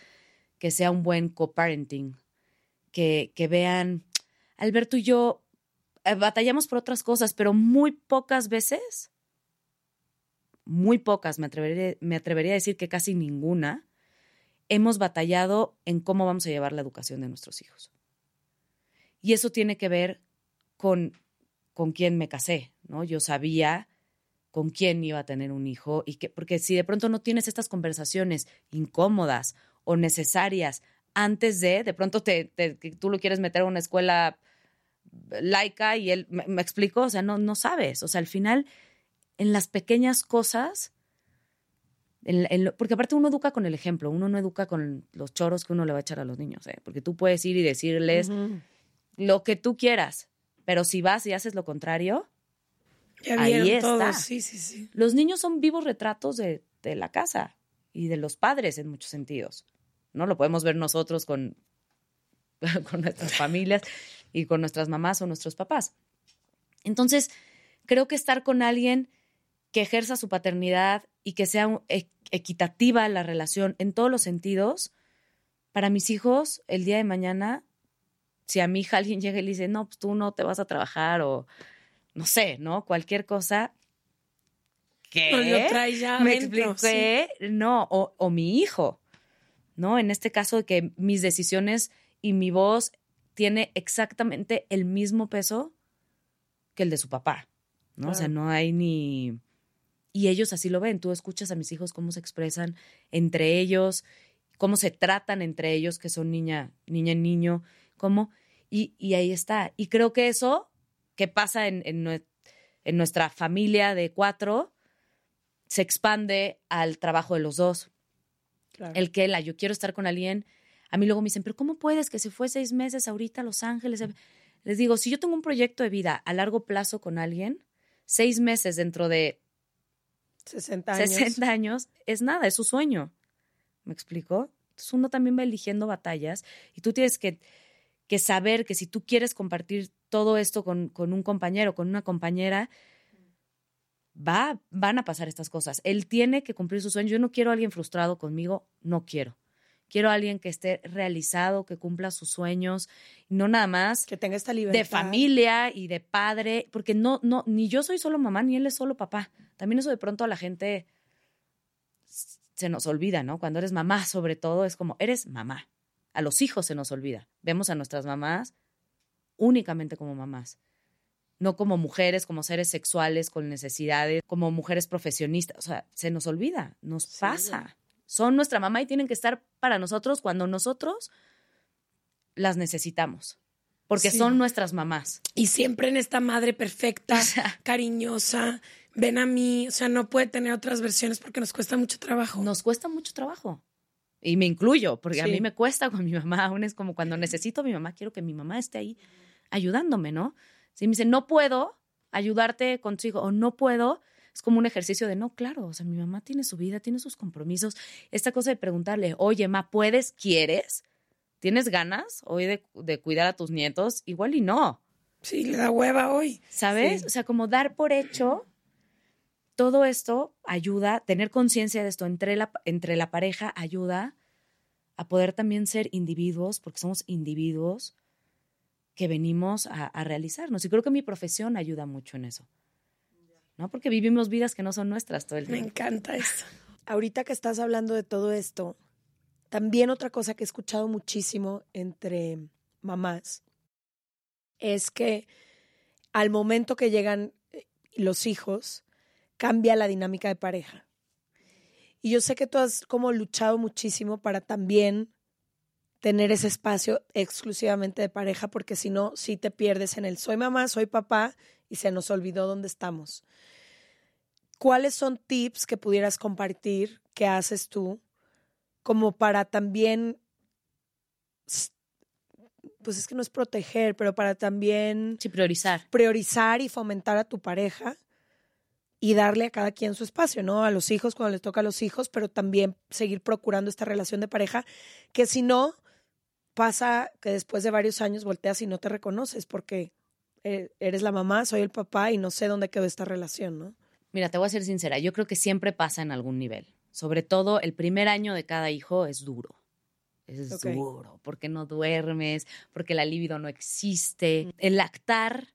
que sea un buen co-parenting, que, que vean, Alberto y yo batallamos por otras cosas, pero muy pocas veces, muy pocas, me atrevería, me atrevería a decir que casi ninguna, hemos batallado en cómo vamos a llevar la educación de nuestros hijos. Y eso tiene que ver con, con quién me casé, ¿no? Yo sabía con quién iba a tener un hijo y que, porque si de pronto no tienes estas conversaciones incómodas o necesarias antes de, de pronto te, te, tú lo quieres meter a una escuela laica y él, me, me explico, o sea, no, no sabes, o sea, al final, en las pequeñas cosas, en, en lo, porque aparte uno educa con el ejemplo, uno no educa con los choros que uno le va a echar a los niños, ¿eh? porque tú puedes ir y decirles uh -huh. lo que tú quieras, pero si vas y haces lo contrario, ya ahí está. Sí, sí, sí. Los niños son vivos retratos de, de la casa y de los padres en muchos sentidos. ¿no? Lo podemos ver nosotros con, con nuestras familias y con nuestras mamás o nuestros papás. Entonces, creo que estar con alguien que ejerza su paternidad y que sea equitativa la relación en todos los sentidos, para mis hijos, el día de mañana, si a mi hija alguien llega y le dice, no, pues tú no te vas a trabajar o no sé, ¿no? Cualquier cosa. ¿Qué? No, lo trae ya Me expliqué, sí. no, o, o mi hijo, ¿no? En este caso de que mis decisiones y mi voz tiene exactamente el mismo peso que el de su papá, ¿no? O sea, no hay ni... Y ellos así lo ven. Tú escuchas a mis hijos cómo se expresan entre ellos, cómo se tratan entre ellos, que son niña, niña y niño, cómo... Y, y ahí está. Y creo que eso que pasa en, en nuestra familia de cuatro se expande al trabajo de los dos. El que la yo quiero estar con alguien. A mí luego me dicen, pero ¿cómo puedes que se fue seis meses ahorita a Los Ángeles? Les digo, si yo tengo un proyecto de vida a largo plazo con alguien, seis meses dentro de 60 años. 60 años es nada, es su sueño. ¿Me explico? Entonces uno también va eligiendo batallas y tú tienes que, que saber que si tú quieres compartir todo esto con, con un compañero, con una compañera, va, van a pasar estas cosas. Él tiene que cumplir su sueño. Yo no quiero a alguien frustrado conmigo, no quiero. Quiero a alguien que esté realizado, que cumpla sus sueños, no nada más Que tenga esta libertad. de familia y de padre, porque no, no, ni yo soy solo mamá, ni él es solo papá. También eso de pronto a la gente se nos olvida, ¿no? Cuando eres mamá, sobre todo, es como, eres mamá. A los hijos se nos olvida. Vemos a nuestras mamás únicamente como mamás. No como mujeres, como seres sexuales con necesidades, como mujeres profesionistas. O sea, se nos olvida, nos pasa. Son nuestra mamá y tienen que estar para nosotros cuando nosotros las necesitamos. Porque Sí. son nuestras mamás. Y siempre en esta madre perfecta, cariñosa, ven a mí, o sea, no puede tener otras versiones porque nos cuesta mucho trabajo. Nos cuesta mucho trabajo. Y me incluyo, porque a mí me cuesta con mi mamá. Aún es como cuando necesito a mi mamá, quiero que mi mamá esté ahí ayudándome, ¿no? Si me dice, no puedo ayudarte con tu hijo o no puedo, es como un ejercicio de, no, claro, o sea, mi mamá tiene su vida, tiene sus compromisos. Esta cosa de preguntarle, oye, ma, ¿puedes? ¿Quieres? ¿Tienes ganas hoy de, de cuidar a tus nietos? Igual y no. Sí, le da hueva hoy. ¿Sabes? O sea, como dar por hecho, todo esto ayuda, tener conciencia de esto entre la, entre la pareja ayuda a poder también ser individuos, porque somos individuos que venimos a, a realizarnos. Y creo que mi profesión ayuda mucho en eso. ¿No? Porque vivimos vidas que no son nuestras todo el Me tiempo. encanta eso. Ahorita que estás hablando de todo esto, también otra cosa que he escuchado muchísimo entre mamás es que al momento que llegan eh, los hijos, cambia la dinámica de pareja. Y yo sé que tú has como luchado muchísimo para también tener ese espacio exclusivamente de pareja, porque si no, sí te pierdes en el soy mamá, soy papá y se nos olvidó dónde estamos. ¿Cuáles son tips que pudieras compartir que haces tú como para también, pues es que no es proteger, pero para también Sí, priorizar. priorizar y fomentar a tu pareja y darle a cada quien su espacio, ¿no? A los hijos cuando les toca a los hijos, pero también seguir procurando esta relación de pareja, que si no, pasa que después de varios años volteas y no te reconoces porque eres la mamá, soy el papá y no sé dónde quedó esta relación, ¿no? Mira, te voy a ser sincera, yo creo que siempre pasa en algún nivel. Sobre todo el primer año de cada hijo es duro. Es duro, porque no duermes, porque la libido no existe. El lactar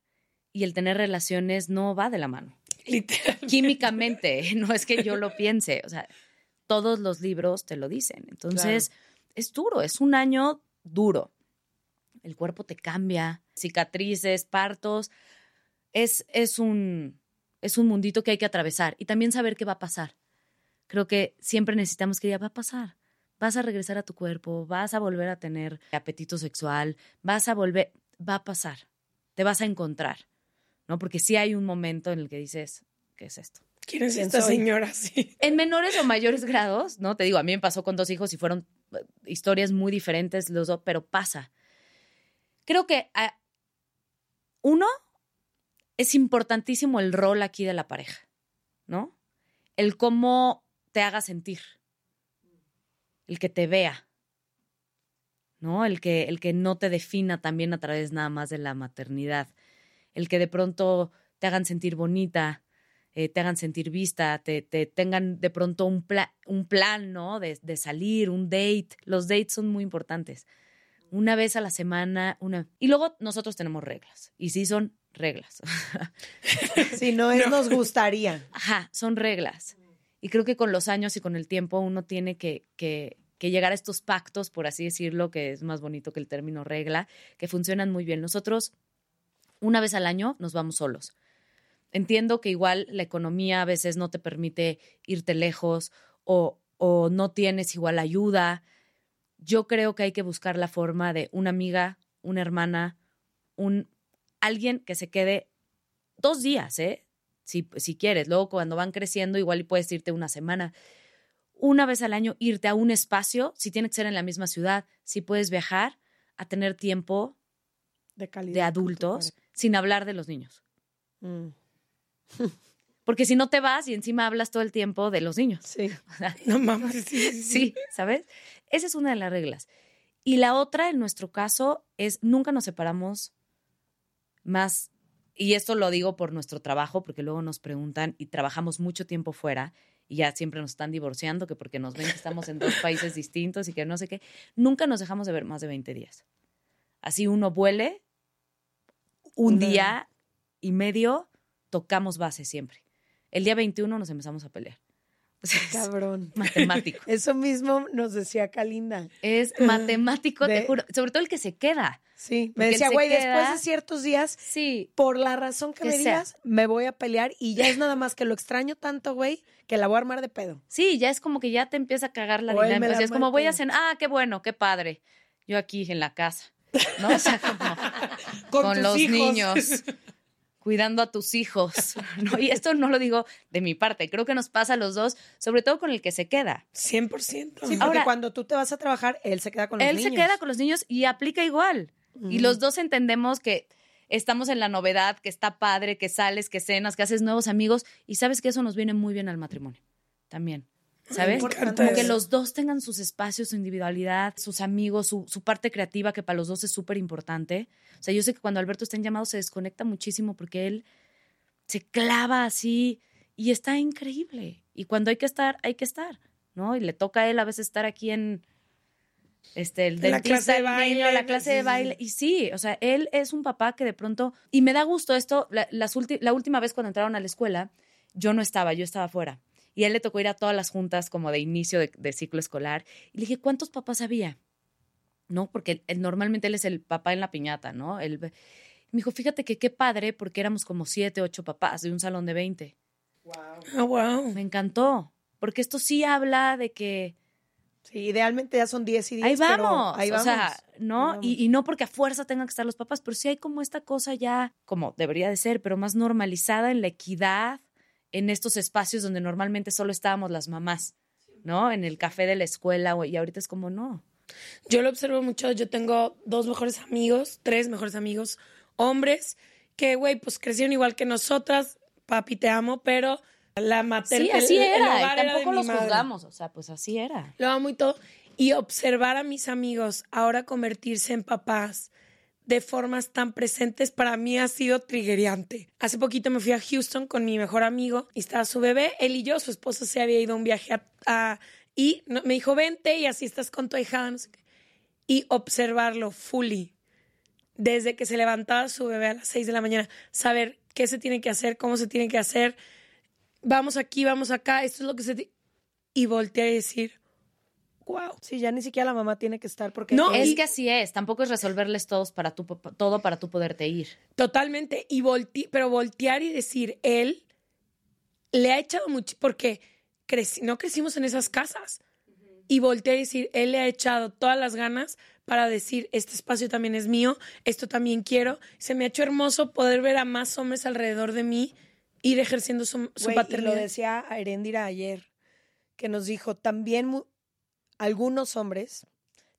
y el tener relaciones no va de la mano. Literal. Químicamente, no es que yo lo piense, o sea, todos los libros te lo dicen. Entonces, es duro, es un año duro. El cuerpo te cambia, cicatrices, partos. Es, es, un, es un mundito que hay que atravesar y también saber qué va a pasar. Creo que siempre necesitamos que ya va a pasar. Vas a regresar a tu cuerpo, vas a volver a tener apetito sexual, vas a volver, va a pasar, te vas a encontrar, ¿no? Porque sí hay un momento en el que dices, ¿qué es esto? ¿Quién es ¿Quién esta soy? señora? Sí. En menores o mayores grados, ¿no? Te digo, a mí me pasó con dos hijos y fueron eh, historias muy diferentes los dos, pero pasa. Creo que ah, uno es importantísimo el rol aquí de la pareja, ¿no? El cómo te haga sentir, el que te vea, ¿no? El que, el que no te defina también a través nada más de la maternidad, el que de pronto te hagan sentir bonita, eh, te hagan sentir vista, te, te tengan de pronto un, pla- un plan, ¿no? De salir, un date. Los dates son muy importantes. Una vez a la semana, una... Y luego nosotros tenemos reglas. Y sí son reglas. Si no es, nos gustaría. Ajá, son reglas. Y creo que con los años y con el tiempo uno tiene que, que, que llegar a estos pactos, por así decirlo, que es más bonito que el término regla, que funcionan muy bien. Nosotros, una vez al año, nos vamos solos. Entiendo que igual la economía a veces no te permite irte lejos o, o no tienes igual ayuda. Yo creo que hay que buscar la forma de una amiga, una hermana, un alguien que se quede dos días, ¿eh? Si, si quieres. Luego, cuando van creciendo, igual puedes irte una semana una vez al año irte a un espacio, si tiene que ser en la misma ciudad, si puedes viajar, a tener tiempo de, calidad de adultos, sin hablar de los niños. Mm. Porque si no te vas y encima hablas todo el tiempo de los niños. Sí. No mames, sí, sí, sí. Sí, ¿sabes? Esa es una de las reglas. Y la otra, en nuestro caso, es nunca nos separamos más, y esto lo digo por nuestro trabajo, porque luego nos preguntan y trabajamos mucho tiempo fuera y ya siempre nos están divorciando, que porque nos ven que estamos en dos países distintos y que no sé qué, nunca nos dejamos de ver más de 20 días. Así uno vuele, un día y medio, tocamos base siempre. El día 21 nos empezamos a pelear. Cabrón. matemático. Eso mismo nos decía Kalinda. Es matemático, De- te juro. Sobre todo el que se queda. Sí, me decía, güey, después de ciertos días, Sí. por la razón que, Que me sea. digas, me voy a pelear y ya es nada más que lo extraño tanto, güey, que la voy a armar de pedo. Sí, ya es como que ya te empieza a cagar la dinámica. O sea, es como voy a cenar. Ah, qué bueno, qué padre. Yo aquí en la casa. ¿No? O sea, como con, tus los hijos. niños. Cuidando a tus hijos. ¿no? Y esto no lo digo de mi parte. Creo que nos pasa a los dos, sobre todo con el que se queda. 100%. Sí, porque Ahora- cuando tú te vas a trabajar, él se queda con los Él niños. se queda con los niños y aplica igual. Y los dos entendemos que estamos en la novedad, que está padre, que sales, que cenas, que haces nuevos amigos y sabes que eso nos viene muy bien al matrimonio también. ¿Sabes? Como que los dos tengan sus espacios, su individualidad, sus amigos, su, su parte creativa, que para los dos es súper importante. O sea, yo sé que cuando Alberto está en llamado se desconecta muchísimo porque él se clava así y está increíble. Y cuando hay que estar, hay que estar, ¿no? Y le toca a él a veces estar aquí en este el la clase de niño, baile, la clase de sí. baile. Y sí, o sea, él es un papá que de pronto, y me da gusto esto, la, las ulti- la última vez cuando entraron a la escuela, yo no estaba, yo estaba fuera. Y a él le tocó ir a todas las juntas como de inicio de, de ciclo escolar. Y le dije, ¿cuántos papás había? ¿No? Porque él- él- normalmente él es el papá en la piñata, ¿no? Él, me dijo, fíjate que qué padre, porque éramos como siete, ocho papás de un salón de 20. Ah, wow. Me encantó, porque esto sí habla de que Sí, idealmente ya son 10 y 10. ahí pero vamos, ahí o vamos. sea, ¿no? Y, y no porque a fuerza tengan que estar los papás, pero sí hay como esta cosa ya, como debería de ser, pero más normalizada en la equidad, en estos espacios donde normalmente solo estábamos las mamás, ¿no? En el café de la escuela, y ahorita es como, no. Yo lo observo mucho. Yo tengo dos mejores amigos, tres mejores amigos, hombres, que, güey, pues crecieron igual que nosotras. Papi, te amo, pero la Sí, maternidad. así era, y tampoco los juzgamos, o sea, pues así era. Lo amo y todo. Y observar a mis amigos ahora convertirse en papás de formas tan presentes para mí ha sido triggeriante. Hace poquito me fui a Houston con mi mejor amigo y estaba su bebé, él y yo, su esposa se había ido a un viaje a, a- y me dijo, vente y así estás con tu hija, no sé qué. Y observarlo fully, desde que se levantaba su bebé a las 6 de la mañana, saber qué se tiene que hacer, cómo se tiene que hacer, vamos aquí, vamos acá, esto es lo que se... ti-". Y voltear y decir, wow. Sí, ya ni siquiera la mamá tiene que estar porque... No, Es y- que así es, tampoco es resolverles todos para tu, todo para tú poderte ir. Totalmente. Y volti pero voltear y decir, él le ha echado mucho, porque creci- no crecimos en esas casas. Y voltear y decir, él le ha echado todas las ganas para decir, este espacio también es mío, esto también quiero. Se me ha hecho hermoso poder ver a más hombres alrededor de mí ir ejerciendo su, su Güey, y paternidad. lo decía a Erendira ayer, que nos dijo, también algunos hombres,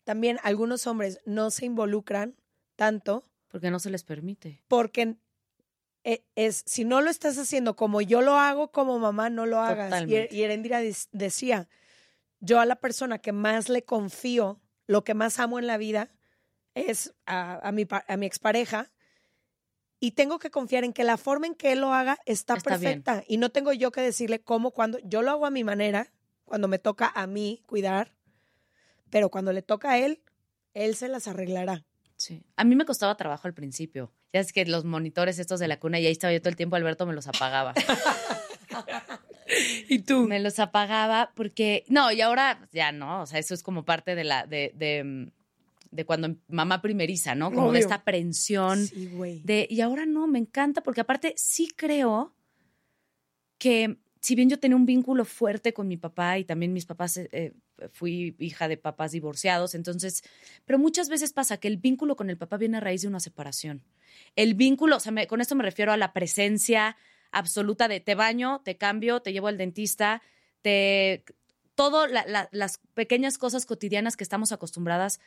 también algunos hombres no se involucran tanto Porque no se les permite. porque e- es, si no lo estás haciendo como yo lo hago como mamá, no lo hagas. Y, Totalmente. y Erendira decía, yo a la persona que más le confío, lo que más amo en la vida, es a, a mi, a mi expareja. Y tengo que confiar en que la forma en que él lo haga está, Está bien. perfecta. Y no tengo yo que decirle cómo, cuando. Yo lo hago a mi manera, cuando me toca a mí cuidar. Pero cuando le toca a él, él se las arreglará. Sí. A mí me costaba trabajo al principio. Ya es que los monitores estos de la cuna, y ahí estaba yo todo el tiempo, Alberto me los apagaba. ¿Y tú? Me los apagaba porque, no, y ahora ya no, o sea, eso es como parte de la, de, de, mm, de cuando mamá primeriza, ¿no? Como de esta aprensión. Sí, güey. De, y ahora no, me encanta porque aparte sí creo que si bien yo tenía un vínculo fuerte con mi papá y también mis papás, eh, eh, fui hija de papás divorciados, entonces, pero muchas veces pasa que el vínculo con el papá viene a raíz de una separación. El vínculo, o sea, con esto me refiero a la presencia absoluta de te baño, te cambio, te llevo al dentista, te... La- las pequeñas cosas cotidianas que estamos acostumbradas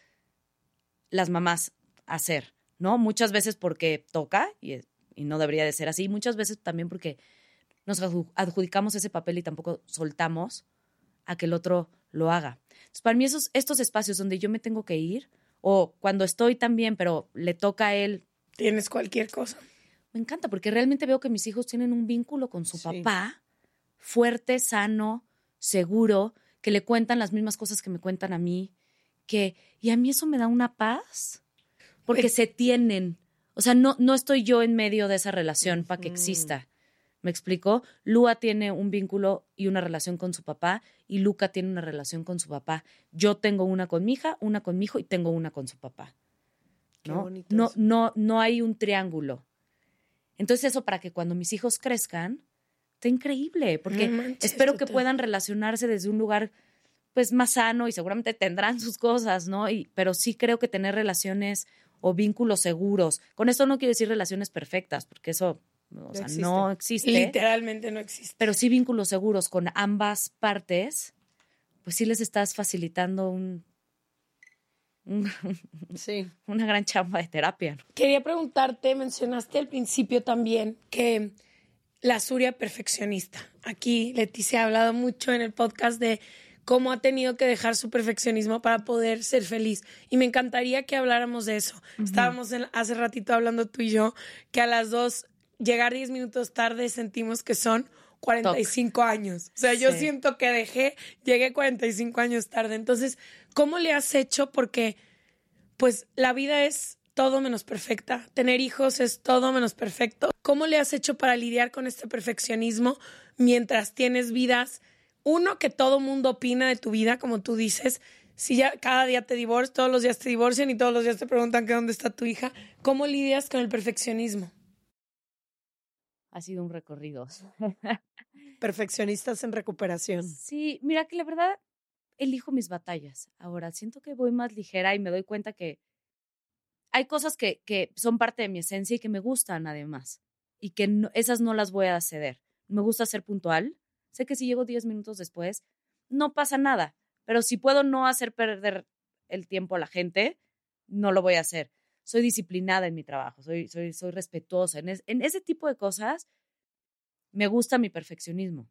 las mamás a hacer, ¿no? Muchas veces porque toca y, y no debería de ser así, muchas veces también porque nos adju- adjudicamos ese papel y tampoco soltamos a que el otro lo haga. Entonces, para mí esos, estos espacios donde yo me tengo que ir o cuando estoy también, pero le toca a él, Tienes cualquier cosa. me encanta porque realmente veo que mis hijos tienen un vínculo con su Sí. papá fuerte, sano, seguro, que le cuentan las mismas cosas que me cuentan a mí, que y a mí eso me da una paz porque Pues- se tienen. O sea, no, no estoy yo en medio de esa relación para que exista. ¿Me explico? Lua tiene un vínculo y una relación con su papá y Luca tiene una relación con su papá. Yo tengo una con mi hija, una con mi hijo y tengo una con su papá. Qué ¿no? bonito No, no, no hay un triángulo. Entonces eso para que cuando mis hijos crezcan, está increíble, porque No manches, espero que total. puedan relacionarse desde un lugar pues más sano y seguramente tendrán sus cosas, ¿no? Y, pero sí creo que tener relaciones o vínculos seguros. Con esto no quiero decir relaciones perfectas, porque eso o sea, existe. no existe. Literalmente no existe. Pero sí vínculos seguros con ambas partes, pues sí les estás facilitando un, un- Sí. una gran chamba de terapia. ¿no? Quería preguntarte, mencionaste al principio también que la Suria perfeccionista. Aquí Leticia ha hablado mucho en el podcast de cómo ha tenido que dejar su perfeccionismo para poder ser feliz. Y me encantaría que habláramos de eso. Estábamos en- hace ratito hablando tú y yo que a las dos llegar 10 minutos tarde sentimos que son 45 años. O sea, yo Sí. siento que dejé, llegué 45 años tarde. Entonces, ¿cómo le has hecho? Porque pues la vida es todo menos perfecta. Tener hijos es todo menos perfecto. ¿Cómo le has hecho para lidiar con este perfeccionismo mientras tienes vidas? Uno, que todo mundo opina de tu vida, como tú dices. Si ya cada día te divorcias, todos los días te divorcian y todos los días te preguntan que dónde está tu hija. ¿Cómo lidias con el perfeccionismo? Ha sido un recorrido. Perfeccionistas en recuperación. Sí, mira que la verdad elijo mis batallas. Ahora siento que voy más ligera y me doy cuenta que hay cosas que, que son parte de mi esencia y que me gustan además. Y que no- esas no las voy a ceder. Me gusta ser puntual. Sé que si llego 10 minutos después, no pasa nada. Pero si puedo no hacer perder el tiempo a la gente, no lo voy a hacer. Soy disciplinada en mi trabajo, soy, soy, soy respetuosa. En, es- en ese tipo de cosas me gusta mi perfeccionismo.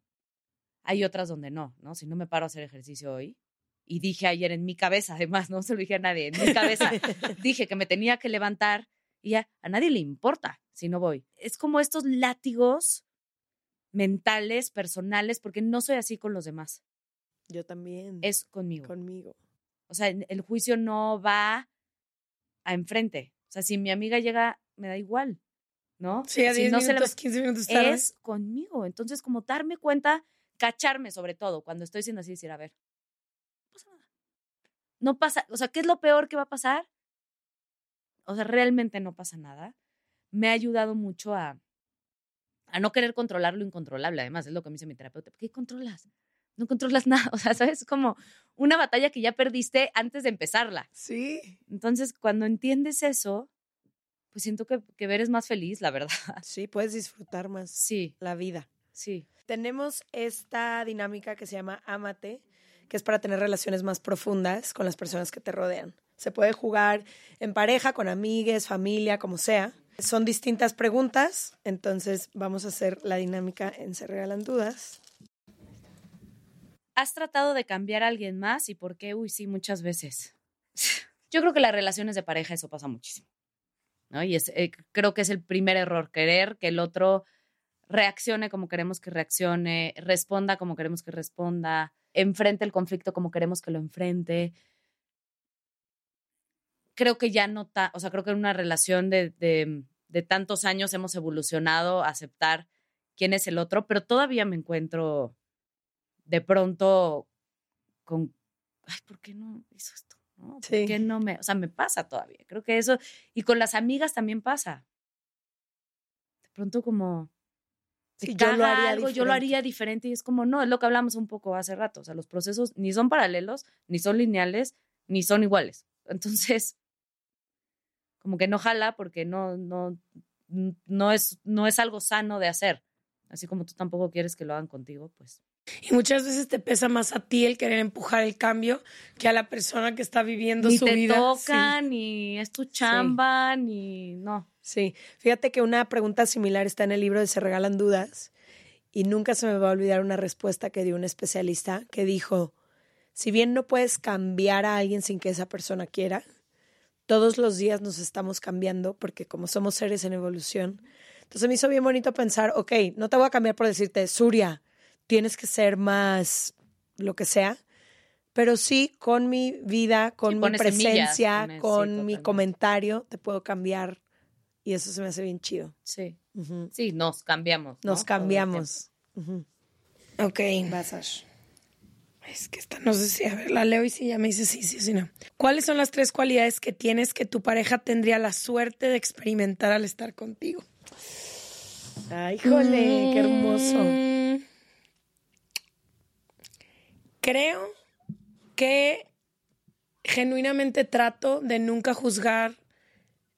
Hay otras donde no, ¿no? Si no me paro a hacer ejercicio hoy, y dije ayer en mi cabeza, además, no se lo dije a nadie, en mi cabeza, dije que me tenía que levantar y ya a nadie le importa si no voy. Es como estos látigos mentales, personales, porque no soy así con los demás, Yo también. es conmigo. conmigo. O sea, el juicio no va a enfrente. O sea, si mi amiga llega, me da igual, ¿no? Sí, a Si 10 no se minutos, levanta- 15 minutos tarde. es conmigo. Entonces, como darme cuenta, cacharme sobre todo cuando estoy siendo así, decir, a ver, no pasa nada. No pasa, o sea, ¿qué es lo peor que va a pasar? O sea, realmente no pasa nada. Me ha ayudado mucho a, a no querer controlar lo incontrolable. Además, es lo que me dice mi terapeuta. ¿Por qué controlas? No controlas nada. O sea, ¿sabes? Es como una batalla que ya perdiste antes de empezarla. Sí. Entonces, cuando entiendes eso, pues siento que, que eres más feliz, la verdad. Sí, puedes disfrutar más Sí, la vida. sí. Tenemos esta dinámica que se llama Amate, que es para tener relaciones más profundas con las personas que te rodean. Se puede jugar en pareja, con amigues, familia, como sea. Son distintas preguntas, entonces vamos a hacer la dinámica en Se Regalan Dudas. ¿Has tratado de cambiar a alguien más y por qué? Uy, sí, muchas veces. Yo creo que las relaciones de pareja eso pasa muchísimo. ¿no? Y eh, creo que es el primer error, querer que el otro reaccione como queremos que reaccione, responda como queremos que responda, enfrente el conflicto como queremos que lo enfrente. Creo que ya no está, o sea, creo que en una relación de, de, de tantos años hemos evolucionado a aceptar quién es el otro, pero todavía me encuentro de pronto con, ay, ¿por qué no hizo esto? ¿No? ¿Por Sí. qué no me, o sea, me pasa todavía. Creo que eso, y con las amigas también pasa. De pronto como, te Sí, yo lo caga haría algo, yo lo diferente. haría diferente y es como, no, es lo que hablamos un poco hace rato. O sea, los procesos ni son paralelos, ni son lineales, ni son iguales. Entonces, como que no jala porque no, no, no es, no es algo sano de hacer. Así como tú tampoco quieres que lo hagan contigo, pues. Y muchas veces te pesa más a ti el querer empujar el cambio que a la persona que está viviendo Ni su te vida. toca, Sí. ni es tu chamba, ni. No. Sí, fíjate que una pregunta similar está en el libro de Se Regalan Dudas y nunca se me va a olvidar una respuesta que dio un especialista que dijo, si bien no puedes cambiar a alguien sin que esa persona quiera, todos los días nos estamos cambiando porque como somos seres en evolución. Entonces me hizo bien bonito pensar, ok, no te voy a cambiar por decirte, Surya, tienes que ser más lo que sea, pero sí con mi vida, con Sí, mi semillas, presencia, sí, con mi totalmente. comentario, te puedo cambiar y eso se me hace bien chido. Sí. Sí, nos cambiamos. ¿no? Nos cambiamos. Ujú. Ok. Vas. Es que esta, no sé si, a ver, la leo y si ya me dice sí, sí, sí, no. ¿Cuáles son las tres cualidades que tienes que tu pareja tendría la suerte de experimentar al estar contigo? Ay, híjole, qué hermoso. Mm, Creo que genuinamente trato de nunca juzgar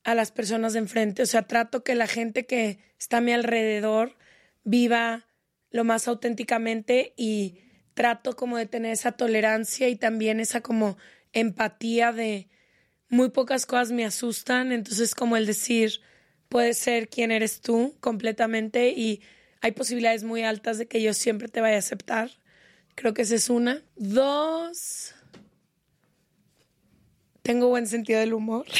a las personas de enfrente. O sea, trato que la gente que está a mi alrededor viva lo más auténticamente y trato como de tener esa tolerancia y también esa como empatía de muy pocas cosas me asustan. Entonces, como el decir, puedes ser quien eres tú completamente y hay posibilidades muy altas de que yo siempre te vaya a aceptar. Creo que esa es una. Dos, tengo buen sentido del humor.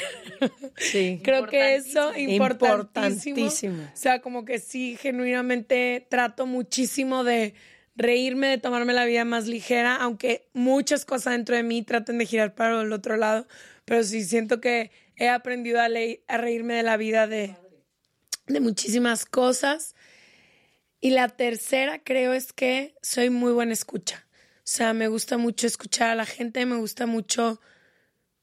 Sí. Creo que eso importantísimo. Importantísimo. O sea, como que sí, genuinamente trato muchísimo de reírme, de tomarme la vida más ligera, aunque muchas cosas dentro de mí traten de girar para el otro lado, pero sí siento que he aprendido a, a reírme de la vida de, de muchísimas cosas. Y la tercera creo es que soy muy buena escucha. O sea, me gusta mucho escuchar a la gente, me gusta mucho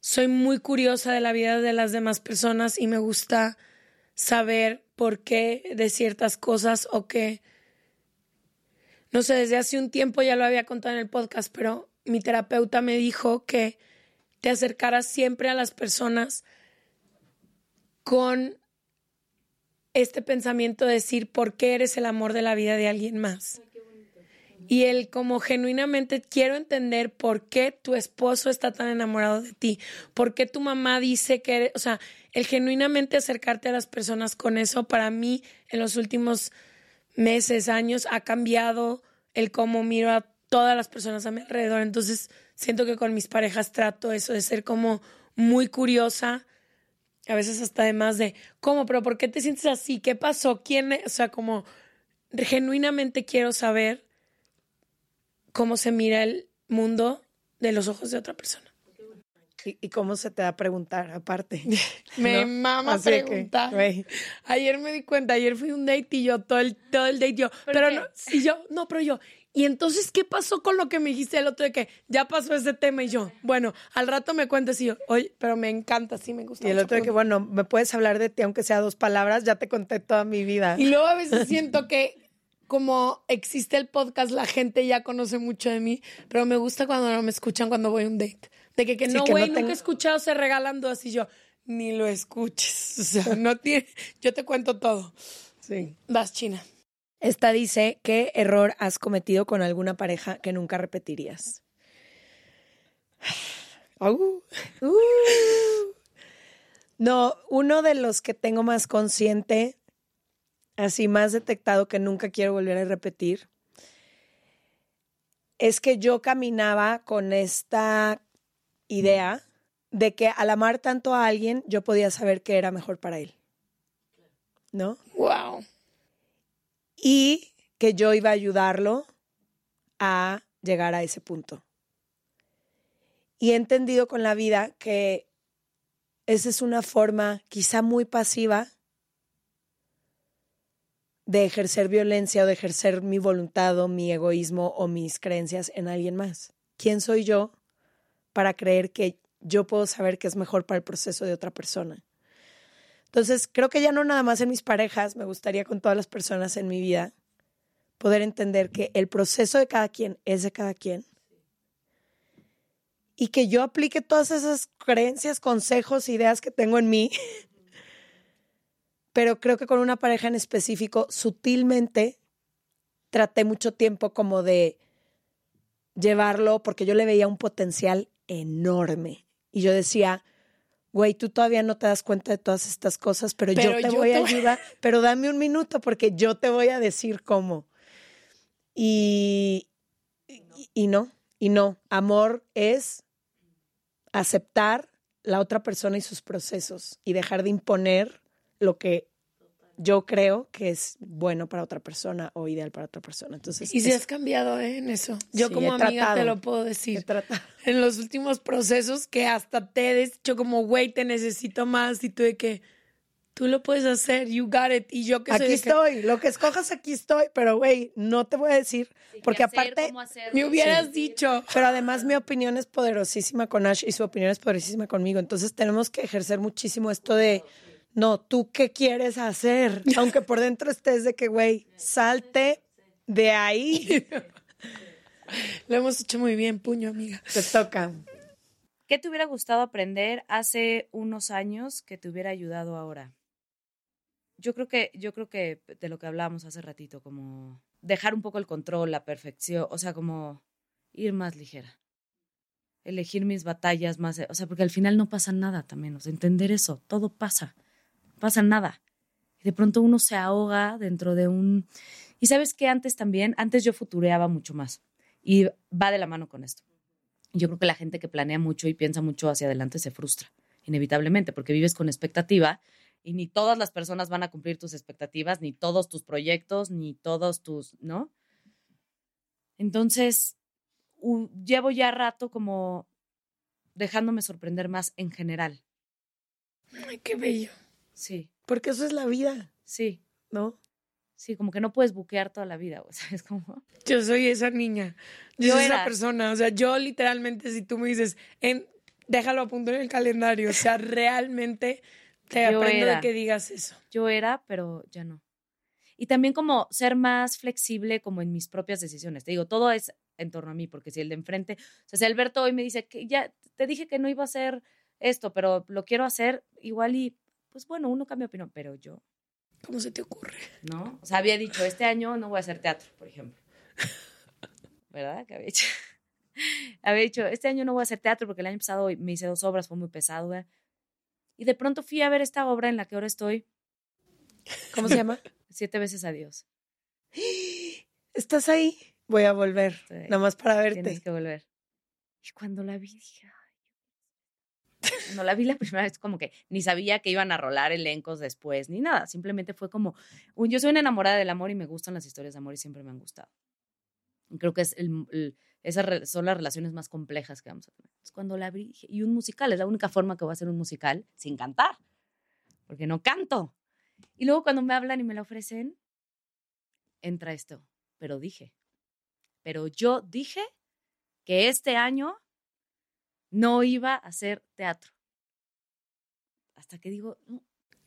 soy muy curiosa de la vida de las demás personas y me gusta saber por qué de ciertas cosas o que, no sé, desde hace un tiempo ya lo había contado en el podcast, pero mi terapeuta me dijo que te acercaras siempre a las personas con este pensamiento de decir por qué eres el amor de la vida de alguien más. Y él como genuinamente quiero entender por qué tu esposo está tan enamorado de ti, por qué tu mamá dice que eres, o sea, el genuinamente acercarte a las personas con eso para mí en los últimos meses, años ha cambiado el cómo miro a todas las personas a mi alrededor. Entonces, siento que con mis parejas trato eso de ser como muy curiosa, a veces hasta además de, ¿cómo? ¿Pero por qué te sientes así? ¿Qué pasó? ¿Quién? es? O sea, como genuinamente quiero saber cómo se mira el mundo de los ojos de otra persona. ¿Y, y cómo se te da a preguntar aparte? Me ¿No? mama Así de que, preguntar. Ayer me di cuenta, ayer fui a un date y yo todo el, todo el date yo, pero qué? no, y yo, no, pero yo, y entonces, ¿qué pasó con lo que me dijiste el otro de que ya pasó ese tema? Y yo, bueno, al rato me cuentas y yo, oye, pero me encanta, sí me gusta. Y el otro de que, bueno, me puedes hablar de ti aunque sea dos palabras, ya te conté toda mi vida. Y luego a veces siento que como existe el podcast, la gente ya conoce mucho de mí, pero me gusta cuando no me escuchan cuando voy a un date. De que, que Sí, no, no güey, tengo- nunca he escuchado se regalando así yo. Ni lo escuches. O sea, no tiene. Yo te cuento todo. Sí. Vas, China. Esta dice, ¿qué error has cometido con alguna pareja que nunca repetirías? Uh. No, uno de los que tengo más consciente, así más detectado que nunca quiero volver a repetir, es que yo caminaba con esta idea de que al amar tanto a alguien, yo podía saber qué era mejor para él. ¿No? Wow. Y que yo iba a ayudarlo a llegar a ese punto. Y he entendido con la vida que esa es una forma quizá muy pasiva de ejercer violencia o de ejercer mi voluntad o mi egoísmo o mis creencias en alguien más. ¿Quién soy yo para creer que yo puedo saber qué es mejor para el proceso de otra persona? Entonces, creo que ya no nada más en mis parejas, me gustaría con todas las personas en mi vida poder entender que el proceso de cada quien es de cada quien y que yo aplique todas esas creencias, consejos, ideas que tengo en mí pero creo que con una pareja en específico, sutilmente, traté mucho tiempo como de llevarlo porque yo le veía un potencial enorme. Y yo decía, güey, tú todavía no te das cuenta de todas estas cosas, pero, yo te voy a ayudar, pero dame un minuto porque yo te voy a decir cómo. Y, y no, y no, amor es aceptar la otra persona y sus procesos y dejar de imponer lo que yo creo que es bueno para otra persona o ideal para otra persona. Entonces, y si has cambiado ¿eh? en eso. Yo como amiga te lo puedo decir. En los últimos procesos que hasta te he dicho como, güey, te necesito más y tú de que tú lo puedes hacer, you got it. Y yo que Aquí estoy, lo que escojas aquí estoy, pero güey, no te voy a decir, porque aparte me hubieras dicho. Pero además mi opinión es poderosísima con Ash y su opinión es poderosísima conmigo. Entonces tenemos que ejercer muchísimo esto de no, ¿tú qué quieres hacer? Aunque por dentro estés de que, güey, salte de ahí. Lo hemos hecho muy bien, puño, amiga. Te toca. ¿Qué te hubiera gustado aprender hace unos años que te hubiera ayudado ahora? Yo creo que, yo creo que de lo que hablábamos hace ratito, como dejar un poco el control, la perfección, o sea, como ir más ligera. Elegir mis batallas más, o sea, porque al final no pasa nada también, o sea, entender eso, todo pasa pasa nada. Y de pronto uno se ahoga dentro de un... Y sabes que antes también, antes yo futureaba mucho más. Y va de la mano con esto. Yo creo que la gente que planea mucho y piensa mucho hacia adelante se frustra, inevitablemente, porque vives con expectativa y ni todas las personas van a cumplir tus expectativas, ni todos tus proyectos, ni todos tus, ¿no? Entonces, llevo ya rato como dejándome sorprender más en general. Ay, qué bello. Sí. Porque eso es la vida. Sí. ¿No? Sí, como que no puedes buquear toda la vida, ¿sabes cómo? Yo soy esa niña. Yo, soy esa persona. O sea, yo literalmente, si tú me dices, en, déjalo a punto en el calendario. O sea, realmente te aprendo de que digas eso. Yo era, pero ya no. Y también como ser más flexible como en mis propias decisiones. Te digo, todo es en torno a mí, porque si el de enfrente, o sea, si Alberto hoy me dice que ya te dije que no iba a hacer esto, pero lo quiero hacer, igual y pues bueno, uno cambia opinión, pero yo. ¿Cómo se te ocurre? ¿No? O sea, había dicho, este año no voy a hacer teatro, por ejemplo. ¿Verdad? Que había dicho. había dicho, este año no voy a hacer teatro porque el año pasado me hice dos obras, fue muy pesado, ¿verdad? Y de pronto fui a ver esta obra en la que ahora estoy. ¿Cómo se llama? Siete veces adiós. ¿Estás ahí? Voy a volver, nada más para verte. Tienes que volver. Y cuando la vi dije, no la vi la primera vez como que ni sabía que iban a rolar elencos después, ni nada. Simplemente fue como, yo soy una enamorada del amor y me gustan las historias de amor y siempre me han gustado. Creo que es esas son las relaciones más complejas que vamos a tener. Es cuando la dije, y un musical, es la única forma que voy a hacer un musical sin cantar, porque no canto. Y luego cuando me hablan y me la ofrecen, entra esto, pero dije, pero yo dije que este año no iba a hacer teatro. Hasta que digo,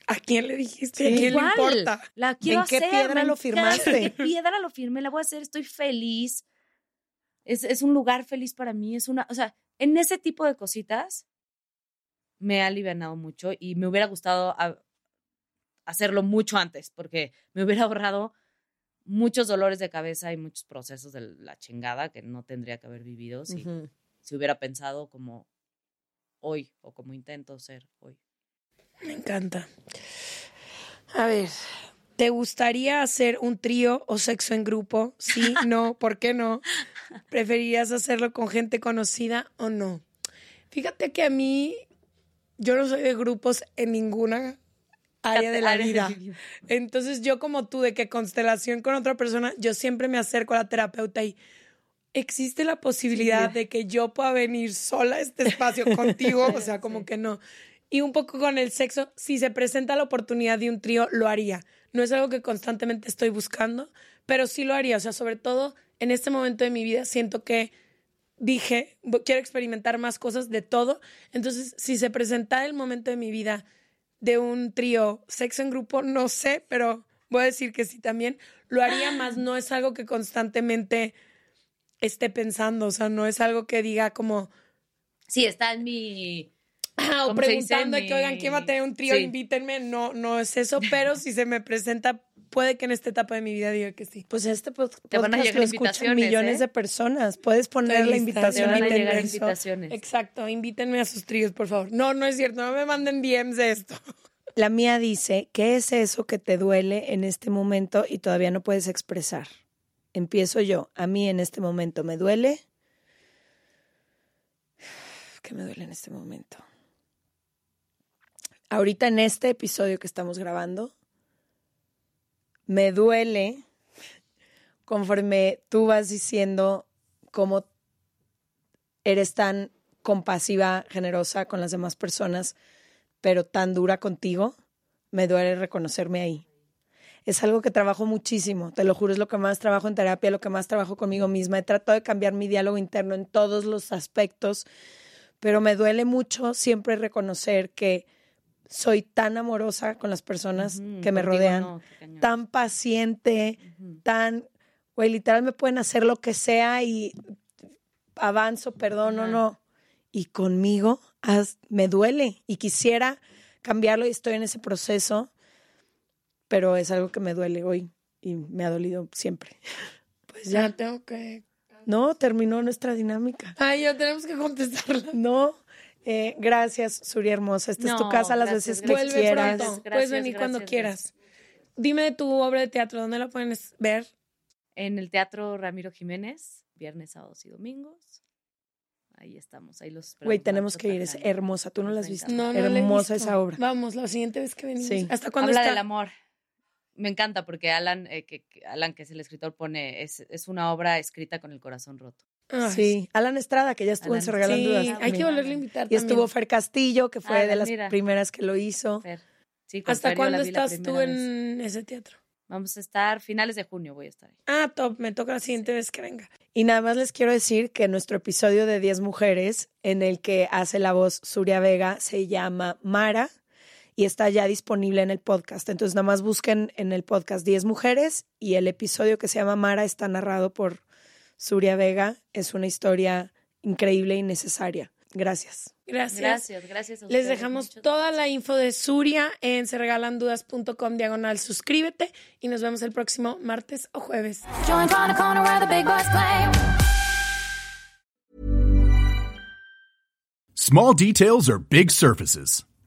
¿A quién le dijiste? ¿A quién le importa? La quiero ¿En qué piedra lo firmaste? ¿En qué piedra lo firmé? La voy a hacer, estoy feliz. Es, es, un lugar feliz para mí. Es una, o sea, en ese tipo de cositas me ha alivianado mucho y me hubiera gustado hacerlo mucho antes, porque me hubiera ahorrado muchos dolores de cabeza y muchos procesos de la chingada que no tendría que haber vivido si hubiera pensado como hoy o como intento ser hoy. Me encanta. A ver, ¿te gustaría hacer un trío o sexo en grupo? Sí, no, ¿por qué no? ¿Preferirías hacerlo con gente conocida o no? Fíjate que a mí, yo no soy de grupos en ninguna área de la vida. Entonces yo como tú, de que constelación con otra persona, yo siempre me acerco a la terapeuta y existe la posibilidad de que yo pueda venir sola a este espacio contigo, o sea, como que no. Y un poco con el sexo, si se presenta la oportunidad de un trío, lo haría. No es algo que constantemente estoy buscando, pero sí lo haría. O sea, sobre todo en este momento de mi vida siento que dije, "Bu- quiero experimentar más cosas de todo. Entonces, si se presenta el momento de mi vida de un trío, sexo en grupo, no sé, pero voy a decir que sí también. Lo haría más, no es algo que constantemente esté pensando. O sea, no es algo que diga como, Sí, está en mi... Ah, o preguntando que, oigan, ¿quién va a tener un trío? Sí. Invítenme. No, no es eso, pero si se me presenta, puede que en esta etapa de mi vida diga que sí. Pues este pod- Te van a podcast llegar lo escuchan invitaciones, millones ¿eh? de personas. Puedes poner Estoy la lista, invitación te van a llegar invitaciones. Exacto, invítenme a sus tríos, por favor. No, no es cierto, no me manden DMs de esto. La mía dice, ¿qué es eso que te duele en este momento y todavía no puedes expresar? Empiezo yo. A mí en este momento me duele. ¿Qué me duele en este momento? Ahorita en este episodio que estamos grabando, me duele conforme tú vas diciendo cómo eres tan compasiva, generosa con las demás personas, pero tan dura contigo, me duele reconocerme ahí. Es algo que trabajo muchísimo, te lo juro, es lo que más trabajo en terapia, lo que más trabajo conmigo misma. He tratado de cambiar mi diálogo interno en todos los aspectos, pero me duele mucho siempre reconocer que soy tan amorosa con las personas que me rodean, no, tan paciente, tan, güey, literal me pueden hacer lo que sea y avanzo, perdono, Ajá. no. Y conmigo me duele y quisiera cambiarlo y estoy en ese proceso, pero es algo que me duele hoy y me ha dolido siempre. Pues ya tengo que. No, terminó nuestra dinámica. Ay, ya tenemos que contestarla. No, eh, gracias, Suri Hermosa. Esta es tu casa las gracias, veces que. Vuelve quieras. pronto. Gracias, Puedes venir cuando gracias, quieras. Dime de tu obra de teatro, ¿dónde la pueden ver? En el Teatro Ramiro Jiménez, viernes, sábados y domingos. Ahí estamos, ahí los Güey, tenemos que ir, es hermosa. Tú no la has visto. No, no la he Hermosa visto. esa obra. Vamos, la siguiente vez que venimos. Sí. ¿Hasta cuándo Habla está? del amor. Me encanta porque Alan, eh, que, que Alan, que es el escritor, pone, es, es una obra escrita con el corazón roto. Ay, Sí, Alan Estrada, que ya estuvo en Alan, Se Regalan Sí, Dudas. hay que volverle a invitar. Y estuvo. Fer Castillo, que fue Alan, de las mira. primeras que lo hizo. Fer. Sí, ¿Hasta cuándo estás tú vez. en ese teatro? Vamos a estar finales de junio, voy a estar ahí. Ah, top, me toca la siguiente vez que venga. Y nada más les quiero decir que nuestro episodio de 10 mujeres, en el que hace la voz Suria Vega, se llama Mara y está ya disponible en el podcast. Entonces nada más busquen en el podcast 10 mujeres y el episodio que se llama Mara está narrado por Suria Vega. Es una historia increíble y necesaria. Gracias. Gracias. Gracias, gracias a Les dejamos muchas toda gracias. la info de Suria en serregalandudas.com diagonal suscríbete y nos vemos el próximo martes o jueves. Join on the corner where the big boys play. Small details are big surfaces.